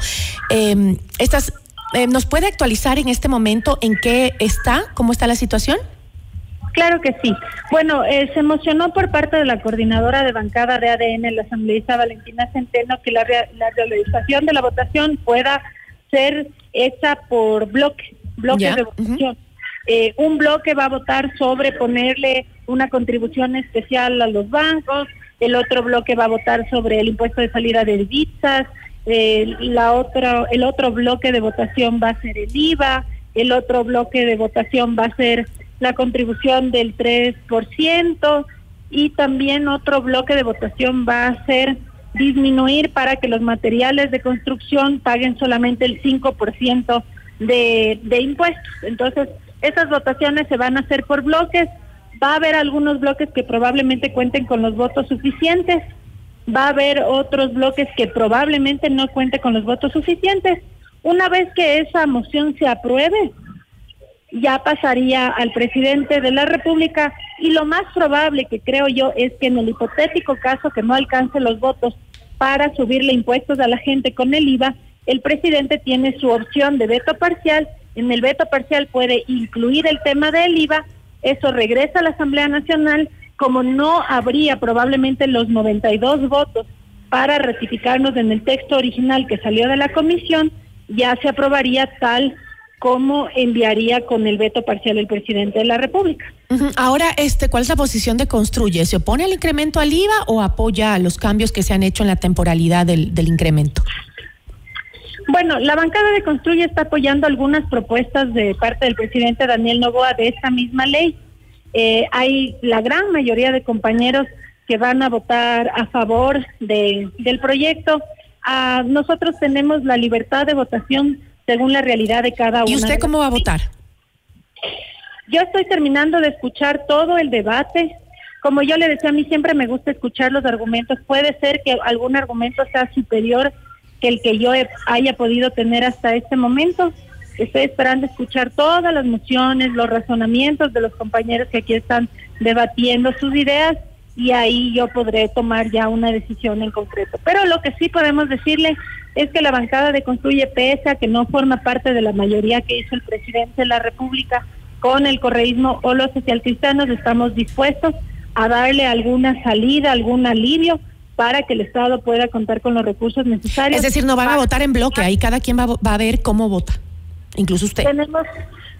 Eh, estas, eh, ¿Nos puede actualizar en este momento en qué está, cómo está la situación? Claro que sí. Bueno, eh, se emocionó por parte de la coordinadora de bancada de ADN, la asambleísta Valentina Centeno, que la, la realización de la votación pueda ser hecha por bloque, bloques de votación. Eh, un bloque va a votar sobre ponerle una contribución especial a los bancos, el otro bloque va a votar sobre el impuesto de salida de divisas, la otra, el otro bloque de votación va a ser el IVA, el otro bloque de votación va a ser la contribución del 3% y también otro bloque de votación va a ser disminuir para que los materiales de construcción paguen solamente el 5% de, de impuestos. Entonces, esas votaciones se van a hacer por bloques. Va a haber algunos bloques que probablemente cuenten con los votos suficientes. Va a haber otros bloques que probablemente no cuenten con los votos suficientes. Una vez que esa moción se apruebe, ya pasaría al presidente de la República y lo más probable que creo yo es que en el hipotético caso que no alcance los votos para subirle impuestos a la gente con el IVA, el presidente tiene su opción de veto parcial en el veto parcial puede incluir el tema del IVA, eso regresa a la Asamblea Nacional, como no habría probablemente los 92 votos para ratificarnos en el texto original que salió de la comisión, ya se aprobaría tal como enviaría con el veto parcial el presidente de la República. Ahora, este, ¿cuál es la posición de Construye? ¿Se opone al incremento al IVA o apoya los cambios que se han hecho en la temporalidad del incremento? Bueno, la bancada de Construye está apoyando algunas propuestas de parte del presidente Daniel Novoa de esta misma ley. Eh, hay la gran mayoría de compañeros que van a votar a favor de, del proyecto. Ah, nosotros tenemos la libertad de votación según la realidad de cada uno. ¿Y usted cómo va a votar? Yo estoy terminando de escuchar todo el debate. Como yo le decía, a mí siempre me gusta escuchar los argumentos. Puede ser que algún argumento sea superior que el que yo haya podido tener hasta este momento. Estoy esperando escuchar todas las mociones, los razonamientos de los compañeros que aquí están debatiendo sus ideas y ahí yo podré tomar ya una decisión en concreto. Pero lo que sí podemos decirle es que la bancada de Construye Pesa, que no forma parte de la mayoría que hizo el presidente de la República con el correísmo o los socialcristianos, estamos dispuestos a darle alguna salida, algún alivio para que el Estado pueda contar con los recursos necesarios. Es decir, no van a votar en bloque, ahí cada quien va, va a ver cómo vota, incluso usted. Tenemos,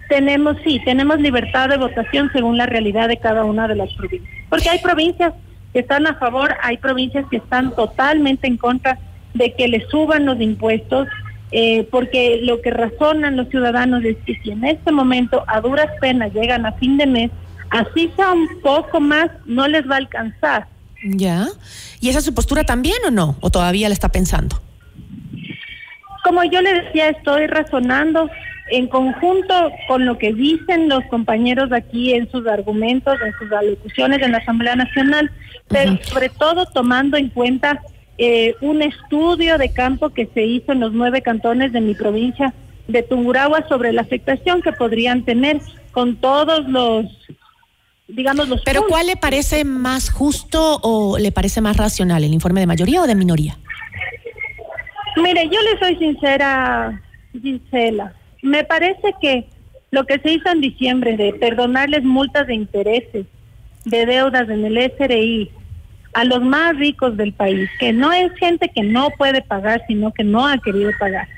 tenemos, sí, tenemos libertad de votación según la realidad de cada una de las provincias. Porque hay provincias que están a favor, hay provincias que están totalmente en contra de que le suban los impuestos, eh, porque lo que razonan los ciudadanos es que si en este momento a duras penas llegan a fin de mes, así sea un poco más, no les va a alcanzar. Ya. ¿Y esa es su postura también o no? ¿O todavía la está pensando? Como yo le decía, estoy razonando en conjunto con lo que dicen los compañeros aquí en sus argumentos, en sus alocuciones en la Asamblea Nacional, pero sobre todo tomando en cuenta eh, un estudio de campo que se hizo en los nueve cantones de mi provincia de Tungurahua sobre la afectación que podrían tener con todos los digamos los Pero ¿cuál le parece más justo o le parece más racional, el informe de mayoría o de minoría? Mire, yo le soy sincera, Gisela. Me parece que lo que se hizo en diciembre de perdonarles multas de intereses, de deudas en el SRI a los más ricos del país, que no es gente que no puede pagar, sino que no ha querido pagar,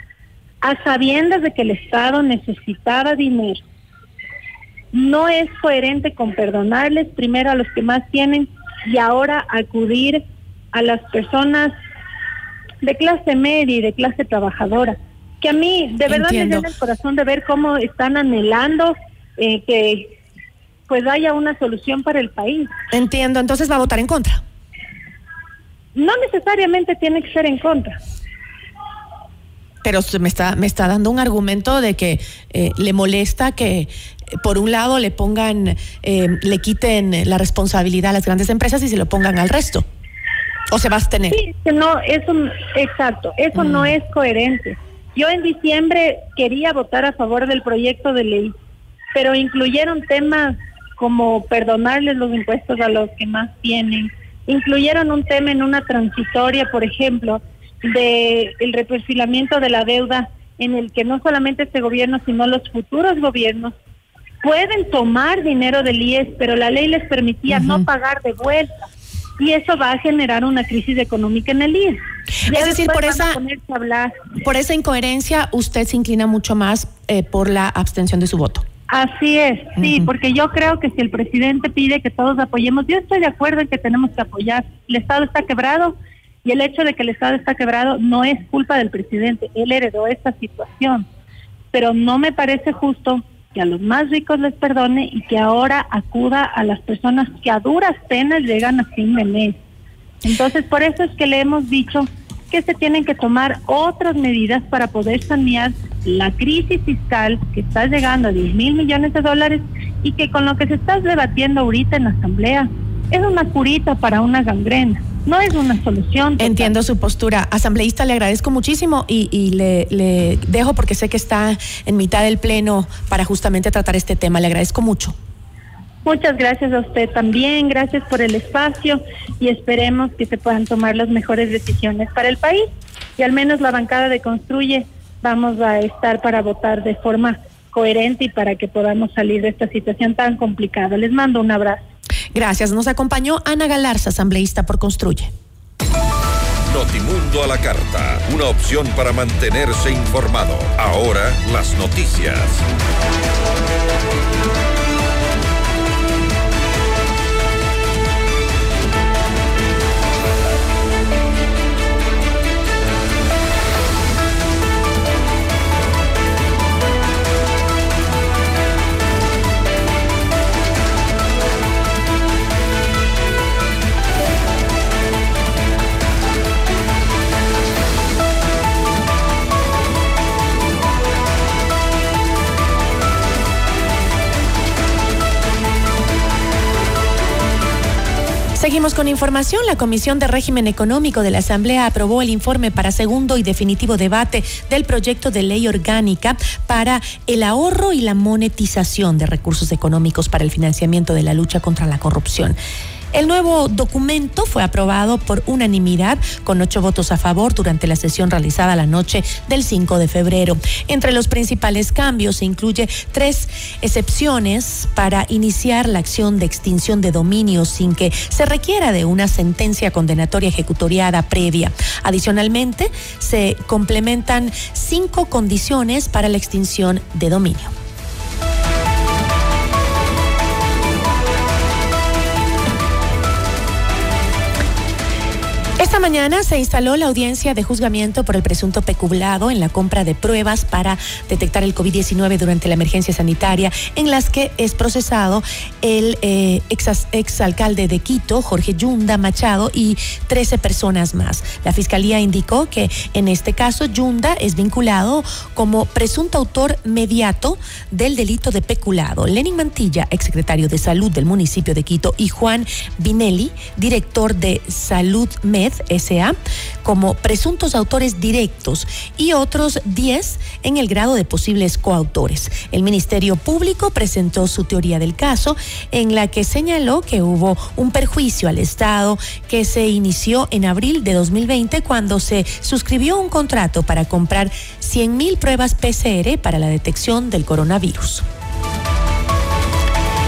a sabiendas de que el Estado necesitaba dinero no es coherente con perdonarles primero a los que más tienen y ahora acudir a las personas de clase media y de clase trabajadora. Que a mí de verdad me llena el corazón de ver cómo están anhelando eh, que pues haya una solución para el país. Entiendo, entonces va a votar en contra. No necesariamente tiene que ser en contra pero me está, me está dando un argumento de que eh, le molesta que por un lado le pongan, eh, le quiten la responsabilidad a las grandes empresas y se lo pongan al resto. ¿O se va a abstener? Sí, no, eso, exacto, eso no mm. es coherente. Yo en diciembre quería votar a favor del proyecto de ley, pero incluyeron temas como perdonarles los impuestos a los que más tienen, incluyeron un tema en una transitoria, por ejemplo, de el reperfilamiento de la deuda en el que no solamente este gobierno, sino los futuros gobiernos pueden tomar dinero del IES, pero la ley les permitía no pagar de vuelta. Y eso va a generar una crisis económica en el IES. Ya es decir, por esa, a por esa incoherencia, usted se inclina mucho más eh, por la abstención de su voto. Así es, sí, porque yo creo que si el presidente pide que todos apoyemos, yo estoy de acuerdo en que tenemos que apoyar. El Estado está quebrado y el hecho de que el Estado está quebrado no es culpa del presidente, él heredó esta situación. Pero no me parece justo que a los más ricos les perdone y que ahora acuda a las personas que a duras penas llegan a fin de mes. Entonces, por eso es que le hemos dicho que se tienen que tomar otras medidas para poder sanear la crisis fiscal que está llegando a 10 mil millones de dólares y que con lo que se está debatiendo ahorita en la Asamblea es una curita para una gangrena, no es una solución. Entiendo su postura. Asambleísta, le agradezco muchísimo y, y le, le dejo porque sé que está en mitad del pleno para justamente tratar este tema. Le agradezco mucho. Muchas gracias a usted también, gracias por el espacio y esperemos que se puedan tomar las mejores decisiones para el país y al menos la bancada de Construye vamos a estar para votar de forma coherente y para que podamos salir de esta situación tan complicada. Les mando un abrazo. Gracias. Nos acompañó Ana Galarza, asambleísta por Construye. Notimundo a la carta, una opción para mantenerse informado. Ahora las noticias. Seguimos con información. La Comisión de Régimen Económico de la Asamblea aprobó el informe para segundo y definitivo debate del proyecto de ley orgánica para el ahorro y la monetización de recursos económicos para el financiamiento de la lucha contra la corrupción. El nuevo documento fue aprobado por unanimidad con ocho votos a favor durante la sesión realizada la noche del 5 de febrero. Entre los principales cambios se incluye tres excepciones para iniciar la acción de extinción de dominio sin que se requiera de una sentencia condenatoria ejecutoriada previa. Adicionalmente, se complementan cinco condiciones para la extinción de dominio. Esta mañana se instaló la audiencia de juzgamiento por el presunto peculado en la compra de pruebas para detectar el COVID-19 durante la emergencia sanitaria, en las que es procesado el eh, ex, exalcalde de Quito, Jorge Yunda Machado, y 13 personas más. La fiscalía indicó que en este caso Yunda es vinculado como presunto autor mediato del delito de peculado. Lenin Mantilla, exsecretario de Salud del municipio de Quito, y Juan Binelli, director de Salud Med SA como presuntos autores directos y otros 10 en el grado de posibles coautores. El Ministerio Público presentó su teoría del caso en la que señaló que hubo un perjuicio al Estado que se inició en abril de 2020 cuando se suscribió un contrato para comprar 100 mil pruebas PCR para la detección del coronavirus.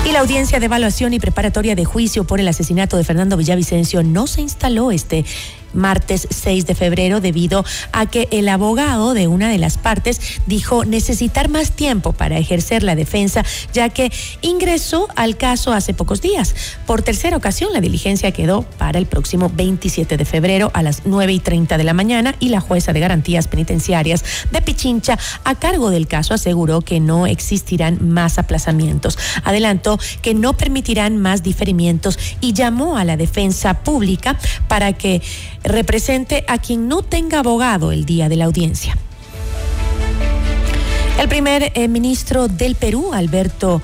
Y la audiencia de evaluación y preparatoria de juicio por el asesinato de Fernando Villavicencio no se instaló este martes 6 de febrero debido a que el abogado de una de las partes dijo necesitar más tiempo para ejercer la defensa ya que ingresó al caso hace pocos días. Por tercera ocasión la diligencia quedó para el próximo 27 de febrero a las 9 y 30 de la mañana y la jueza de garantías penitenciarias de Pichincha a cargo del caso aseguró que no existirán más aplazamientos. Adelantó que no permitirán más diferimientos y llamó a la defensa pública para que represente a quien no tenga abogado el día de la audiencia. El primer eh, ministro del Perú, Alberto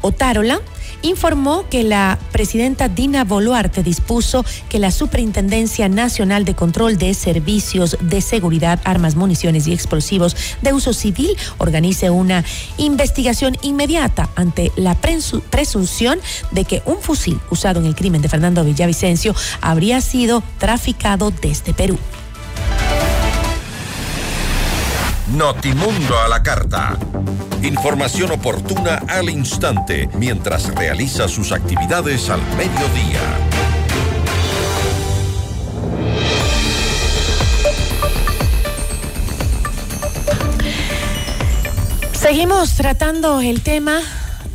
Otárola, informó que la presidenta Dina Boluarte dispuso que la Superintendencia Nacional de Control de Servicios de Seguridad, Armas, Municiones y Explosivos de Uso Civil organice una investigación inmediata ante la presunción de que un fusil usado en el crimen de Fernando Villavicencio habría sido traficado desde Perú. Notimundo a la carta. Información oportuna al instante mientras realiza sus actividades al mediodía. Seguimos tratando el tema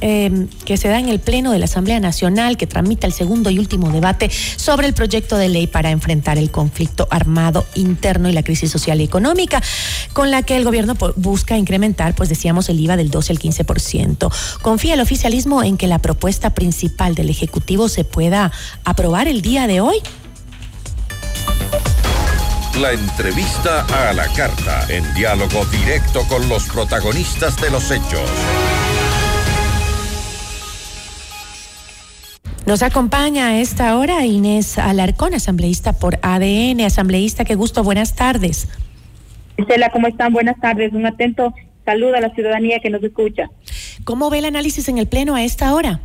eh, que se da en el Pleno de la Asamblea Nacional, que tramita el segundo y último debate sobre el proyecto de ley para enfrentar el conflicto armado interno y la crisis social y económica, con la que el gobierno busca incrementar, pues decíamos, el IVA del 12 al 15%. ¿Confía el oficialismo en que la propuesta principal del Ejecutivo se pueda aprobar el día de hoy? La entrevista a la carta, en diálogo directo con los protagonistas de los hechos. Nos acompaña a esta hora Inés Alarcón, asambleísta por ADN. Asambleísta, qué gusto, buenas tardes. Estela, ¿cómo están? Buenas tardes. Un atento saludo a la ciudadanía que nos escucha. ¿Cómo ve el análisis en el Pleno a esta hora?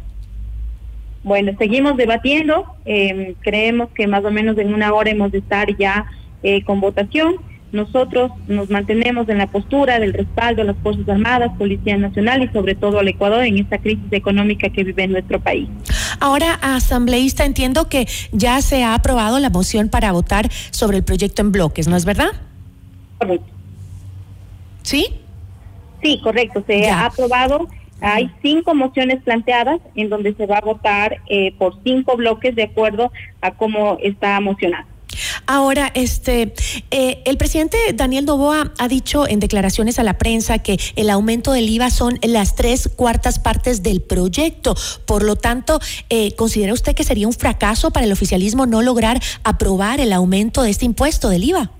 Bueno, seguimos debatiendo. Eh, creemos que más o menos en una hora hemos de estar ya eh, con votación. Nosotros nos mantenemos en la postura del respaldo a las Fuerzas Armadas, Policía Nacional y sobre todo al Ecuador en esta crisis económica que vive en nuestro país. Ahora, asambleísta, entiendo que ya se ha aprobado la moción para votar sobre el proyecto en bloques, ¿no es verdad? Correcto. ¿Sí? Sí, correcto. Se ha aprobado. Hay cinco mociones planteadas en donde se va a votar eh, por cinco bloques de acuerdo a cómo está mocionado. Ahora, este, eh, el presidente Daniel Novoa ha dicho en declaraciones a la prensa que el aumento del IVA son las tres cuartas partes del proyecto. Por lo tanto, eh, ¿considera usted que sería un fracaso para el oficialismo no lograr aprobar el aumento de este impuesto del IVA?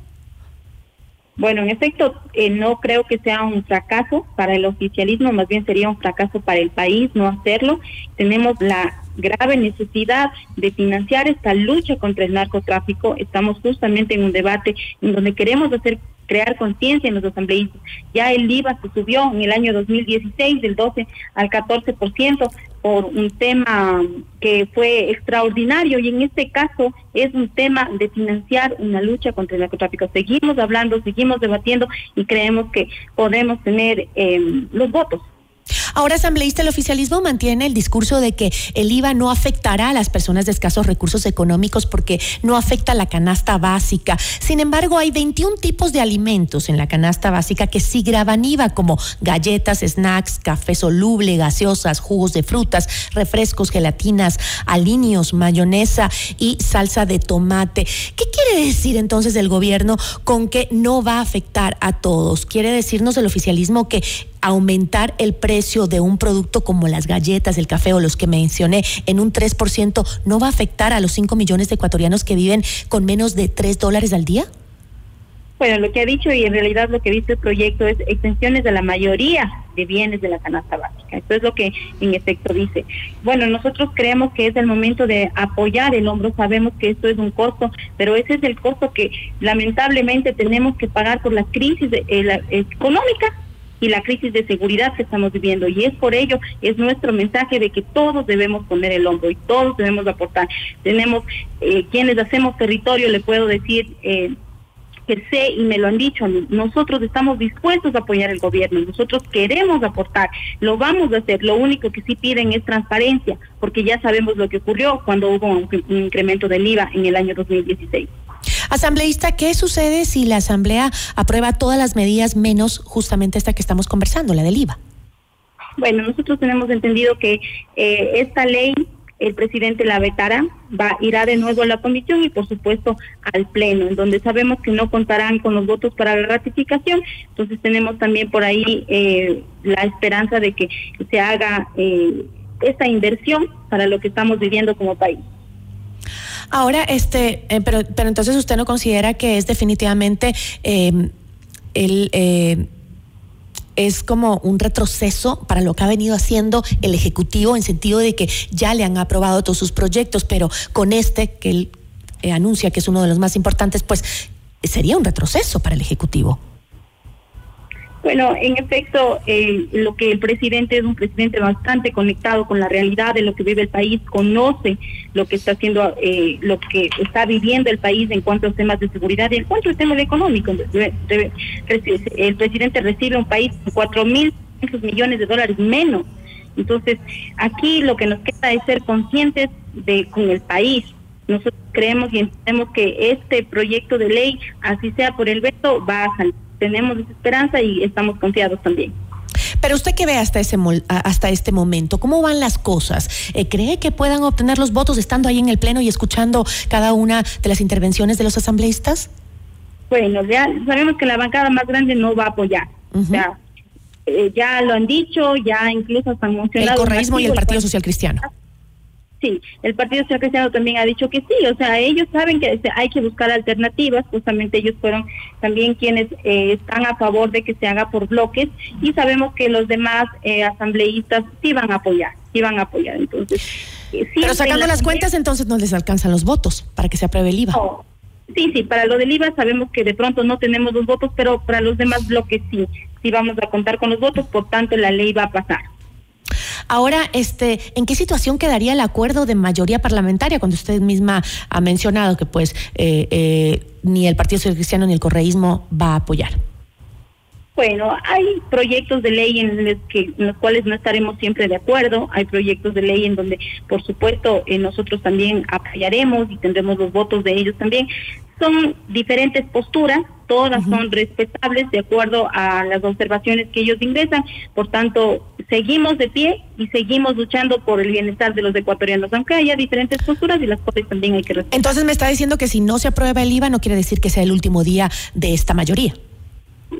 Bueno, en efecto, eh, no creo que sea un fracaso para el oficialismo, más bien sería un fracaso para el país no hacerlo. Tenemos la grave necesidad de financiar esta lucha contra el narcotráfico. Estamos justamente en un debate en donde queremos hacer crear conciencia en los asambleístas. Ya el IVA se subió en el año 2016 del 12 al 14% por un tema que fue extraordinario y en este caso es un tema de financiar una lucha contra el narcotráfico. Seguimos hablando, seguimos debatiendo y creemos que podemos tener eh, los votos Ahora, asambleísta, el oficialismo mantiene el discurso de que el IVA no afectará a las personas de escasos recursos económicos porque no afecta a la canasta básica. Sin embargo, hay 21 tipos de alimentos en la canasta básica que sí graban IVA, como galletas, snacks, café soluble, gaseosas, jugos de frutas, refrescos, gelatinas, aliños, mayonesa y salsa de tomate. ¿Qué quiere decir entonces el gobierno con que no va a afectar a todos? ¿Quiere decirnos el oficialismo que aumentar el precio de un producto como las galletas, el café o los que mencioné en un 3% no va a afectar a los 5 millones de ecuatorianos que viven con menos de 3 dólares al día? Bueno, lo que ha dicho y en realidad lo que dice el proyecto es extensiones de la mayoría de bienes de la canasta básica. Esto es lo que en efecto dice. Bueno, nosotros creemos que es el momento de apoyar el hombro. Sabemos que esto es un costo, pero ese es el costo que lamentablemente tenemos que pagar por la crisis eh, económica y la crisis de seguridad que estamos viviendo. Y es por ello, es nuestro mensaje de que todos debemos poner el hombro y todos debemos aportar. Tenemos eh, quienes hacemos territorio, le puedo decir... Eh, que sé y me lo han dicho, nosotros estamos dispuestos a apoyar el gobierno, nosotros queremos aportar, lo vamos a hacer, lo único que sí piden es transparencia, porque ya sabemos lo que ocurrió cuando hubo un, incremento del IVA en el año 2016. Asambleísta, ¿qué sucede si la Asamblea aprueba todas las medidas menos justamente esta que estamos conversando, la del IVA? Bueno, nosotros tenemos entendido que eh, esta ley el presidente la vetará, va, irá de nuevo a la comisión y por supuesto al pleno, en donde sabemos que no contarán con los votos para la ratificación, entonces tenemos también por ahí eh, la esperanza de que se haga eh, esta inversión para lo que estamos viviendo como país. Ahora, este, eh, pero, pero entonces usted no considera que es definitivamente em, el eh, es como un retroceso para lo que ha venido haciendo el Ejecutivo en sentido de que ya le han aprobado todos sus proyectos, pero con este que él eh, anuncia que es uno de los más importantes, pues sería un retroceso para el Ejecutivo. Bueno, en efecto, eh, lo que el presidente es un presidente bastante conectado con la realidad de lo que vive el país, conoce lo que está haciendo, eh, lo que está viviendo el país en cuanto a temas de seguridad y en cuanto al tema económico. El presidente recibe un país con cuatro mil millones de dólares menos. Entonces, aquí lo que nos queda es ser conscientes de con el país. Nosotros creemos y entendemos que este proyecto de ley, así sea por el veto, va a salir tenemos esa esperanza y estamos confiados también. Pero usted qué ve hasta, ese, hasta este momento, ¿cómo van las cosas? Eh, ¿Cree que puedan obtener los votos estando ahí en el Pleno y escuchando cada una de las intervenciones de los asambleístas? Bueno, ya sabemos que la bancada más grande no va a apoyar. O sea, eh, ya lo han dicho, ya incluso han mencionado. El correísmo y el Partido Social Cristiano. Sí, el Partido Social Cristiano también ha dicho que sí, o sea, ellos saben que hay que buscar alternativas, justamente ellos fueron también quienes eh, están a favor de que se haga por bloques y sabemos que los demás eh, asambleístas sí van a apoyar, sí van a apoyar, entonces. Pero sacando las cuentas, entonces no les alcanzan los votos para que se apruebe el IVA. Sí, sí, para lo del IVA sabemos que de pronto no tenemos los votos, pero para los demás bloques sí si vamos a contar con los votos, por tanto la ley va a pasar. Ahora, este, ¿en qué situación quedaría el acuerdo de mayoría parlamentaria cuando usted misma ha mencionado que pues eh, eh, ni el Partido Social Cristiano ni el correísmo va a apoyar? Bueno, hay proyectos de ley en los, que, en los cuales no estaremos siempre de acuerdo, hay proyectos de ley en donde, por supuesto, eh, nosotros también apoyaremos y tendremos los votos de ellos también. Son diferentes posturas, todas son respetables de acuerdo a las observaciones que ellos ingresan, por tanto, seguimos de pie y seguimos luchando por el bienestar de los ecuatorianos, aunque haya diferentes posturas y las cosas también hay que respetar. Entonces me está diciendo que si no se aprueba el IVA no quiere decir que sea el último día de esta mayoría.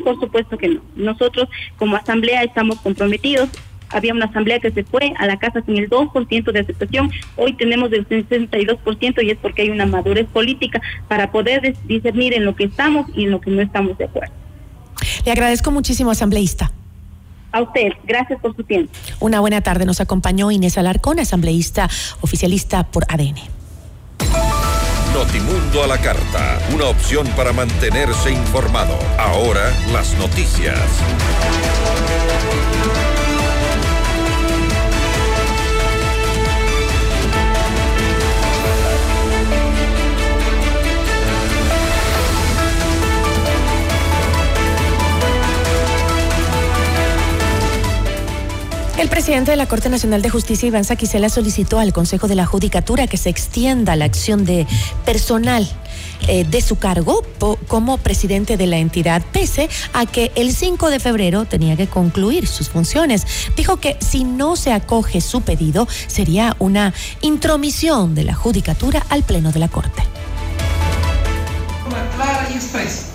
Por supuesto que no. Nosotros como asamblea estamos comprometidos. Había una asamblea que se fue a la casa sin el 2% de aceptación. Hoy tenemos el 62% y es porque hay una madurez política para poder discernir en lo que estamos y en lo que no estamos de acuerdo. Le agradezco muchísimo, asambleísta. A usted, gracias por su tiempo. Una buena tarde. Nos acompañó Inés Alarcón, asambleísta oficialista por ADN. Notimundo a la carta, una opción para mantenerse informado. Ahora las noticias. El presidente de la Corte Nacional de Justicia, Iván Saquicela, solicitó al Consejo de la Judicatura que se extienda la acción de personal eh, de su cargo como presidente de la entidad, pese a que el 5 de febrero tenía que concluir sus funciones. Dijo que si no se acoge su pedido, sería una intromisión de la Judicatura al Pleno de la Corte. Clara y expresa.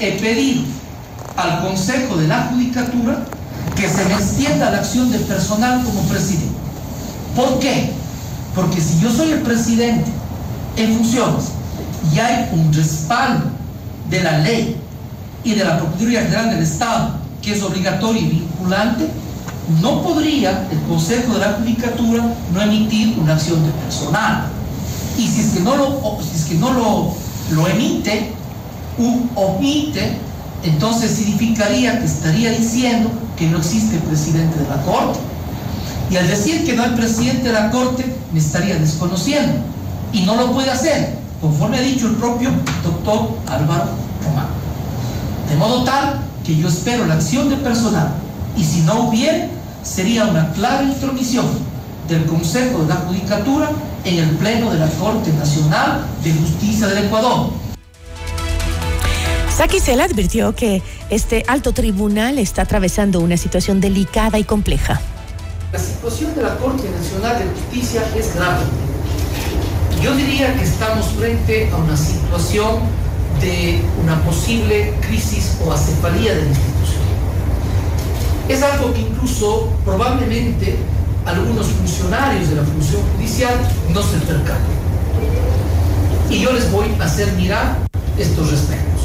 He pedido al Consejo de la Judicatura que se me extienda la acción de personal como presidente. ¿Por qué? Porque si yo soy el presidente en funciones y hay un respaldo de la ley y de la Procuraduría General del Estado, que es obligatorio y vinculante, no podría el Consejo de la Judicatura no emitir una acción de personal. Y si es que no lo, si es que no lo, lo emite, u omite, entonces significaría que estaría diciendo que no existe presidente de la Corte. Y al decir que no hay presidente de la Corte, me estaría desconociendo. Y no lo puede hacer, conforme ha dicho el propio doctor Álvaro Román. De modo tal que yo espero la acción de personal. Y si no hubiera, sería una clara intromisión del Consejo de la Judicatura en el Pleno de la Corte Nacional de Justicia del Ecuador Saquicela advirtió que este alto tribunal está atravesando una situación delicada y compleja. La situación de la Corte Nacional de Justicia es grave. Yo diría que estamos frente a una situación de una posible crisis o acefalía de la institución. Es algo que incluso probablemente algunos funcionarios de la función judicial no se percatan. Y yo les voy a hacer mirar estos respectos.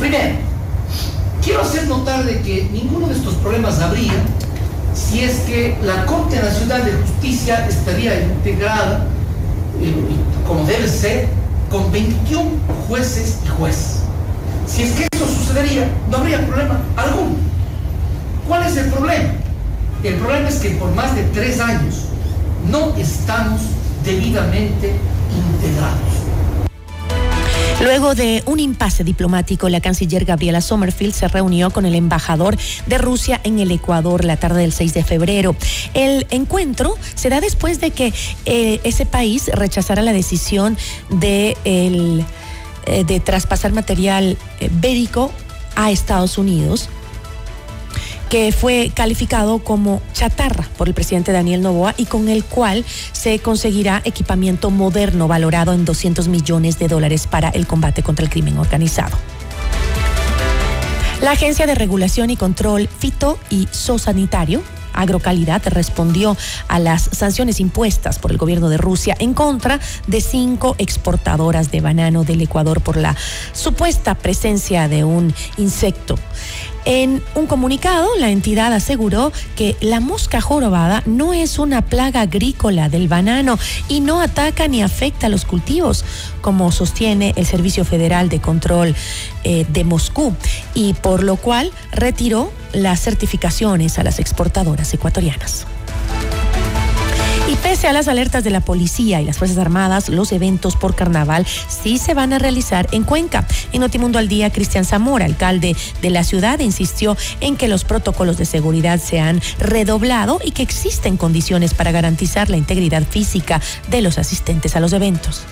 Primero, quiero hacer notar de que ninguno de estos problemas habría si es que la Corte Nacional de Justicia estaría integrada, eh, como debe ser, con 21 jueces y jueces. Si es que eso sucedería, no habría problema alguno. ¿Cuál es el problema? El problema es que por más de tres años no estamos debidamente integrados. Luego de un impasse diplomático, la canciller Gabriela Sommerfield se reunió con el embajador de Rusia en el Ecuador la tarde del 6 de febrero. El encuentro se da después de que eh, ese país rechazara la decisión eh, de traspasar material eh, bélico a Estados Unidos que fue calificado como chatarra por el presidente Daniel Novoa y con el cual se conseguirá equipamiento moderno valorado en 200 millones de dólares para el combate contra el crimen organizado. La Agencia de Regulación y Control Fito y Sosanitario Agrocalidad respondió a las sanciones impuestas por el gobierno de Rusia en contra de cinco exportadoras de banano del Ecuador por la supuesta presencia de un insecto. En un comunicado, la entidad aseguró que la mosca jorobada no es una plaga agrícola del banano y no ataca ni afecta a los cultivos, como sostiene el Servicio Federal de Control eh, de Moscú, y por lo cual retiró las certificaciones a las exportadoras ecuatorianas. Y pese a las alertas de la policía y las Fuerzas Armadas, los eventos por carnaval sí se van a realizar en Cuenca. En Notimundo al Día, Cristian Zamora, alcalde de la ciudad, insistió en que los protocolos de seguridad se han redoblado y que existen condiciones para garantizar la integridad física de los asistentes a los eventos.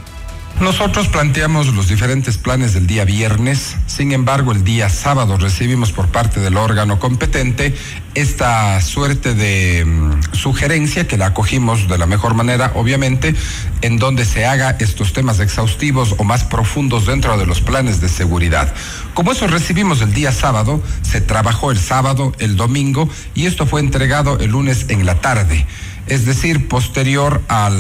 Nosotros planteamos los diferentes planes del día viernes, sin embargo el día sábado recibimos por parte del órgano competente esta suerte de mm, sugerencia que la acogimos de la mejor manera, obviamente, en donde se haga estos temas exhaustivos o más profundos dentro de los planes de seguridad. Como eso recibimos el día sábado, se trabajó el sábado, el domingo y esto fue entregado el lunes en la tarde es decir, posterior a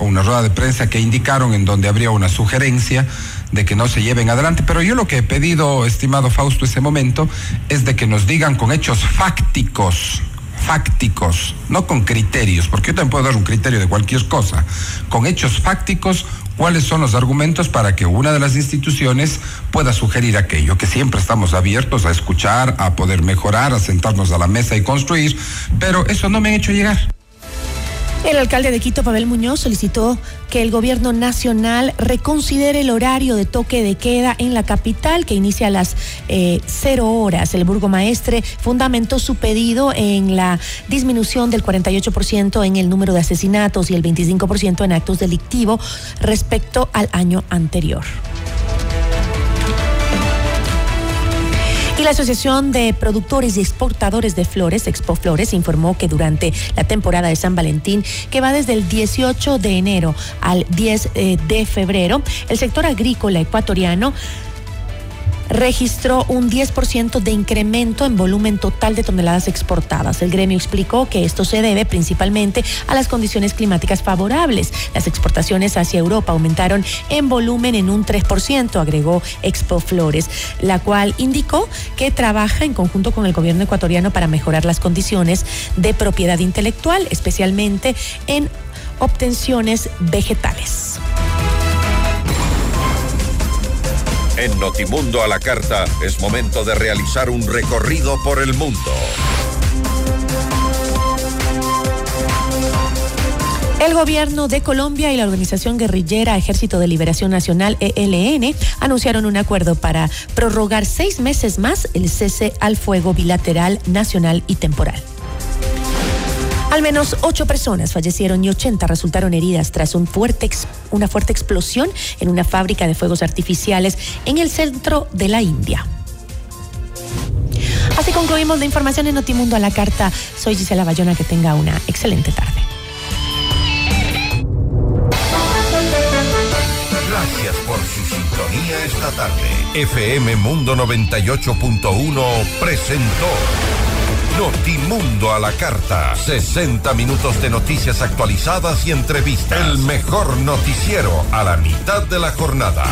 una rueda de prensa que indicaron en donde habría una sugerencia de que no se lleven adelante. Pero yo lo que he pedido, estimado Fausto, ese momento, es de que nos digan con hechos fácticos, fácticos, no con criterios, porque yo también puedo dar un criterio de cualquier cosa, con hechos fácticos, cuáles son los argumentos para que una de las instituciones pueda sugerir aquello, que siempre estamos abiertos a escuchar, a poder mejorar, a sentarnos a la mesa y construir, pero eso no me han hecho llegar. El alcalde de Quito, Pavel Muñoz, solicitó que el gobierno nacional reconsidere el horario de toque de queda en la capital, que inicia a las eh, cero horas. El burgomaestre fundamentó su pedido en la disminución del 48% en el número de asesinatos y el 25% en actos delictivos respecto al año anterior. Y la Asociación de Productores y Exportadores de Flores, Expo Flores, informó que durante la temporada de San Valentín, que va desde el 18 de enero al 10 eh, de febrero, el sector agrícola ecuatoriano registró un 10% de incremento en volumen total de toneladas exportadas. El gremio explicó que esto se debe principalmente a las condiciones climáticas favorables. Las exportaciones hacia Europa aumentaron en volumen en un 3%, agregó Expo Flores, la cual indicó que trabaja en conjunto con el gobierno ecuatoriano para mejorar las condiciones de propiedad intelectual, especialmente en obtenciones vegetales. En Notimundo a la Carta es momento de realizar un recorrido por el mundo. El gobierno de Colombia y la organización guerrillera Ejército de Liberación Nacional ELN anunciaron un acuerdo para prorrogar seis meses más el cese al fuego bilateral, nacional y temporal. Al menos ocho personas fallecieron y 80 resultaron heridas tras una fuerte explosión en una fábrica de fuegos artificiales en el centro de la India. Así concluimos la información en Notimundo a la carta. Soy Gisela Bayona, que tenga una excelente tarde. Gracias por su sintonía esta tarde. FM Mundo 98.1 presentó. Notimundo a la carta. 60 minutos de noticias actualizadas y entrevistas. El mejor noticiero a la mitad de la jornada.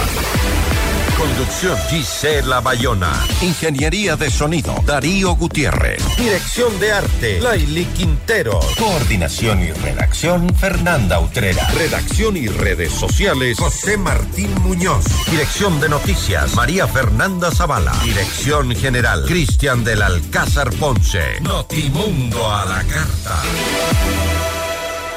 Conducción Gisela Bayona. Ingeniería de sonido Darío Gutiérrez. Dirección de arte Laili Quintero. Coordinación y redacción Fernanda Utrera. Redacción y redes sociales José Martín Muñoz. Dirección de noticias María Fernanda Zavala. Dirección general Cristian del Alcázar Ponce. Notimundo a la carta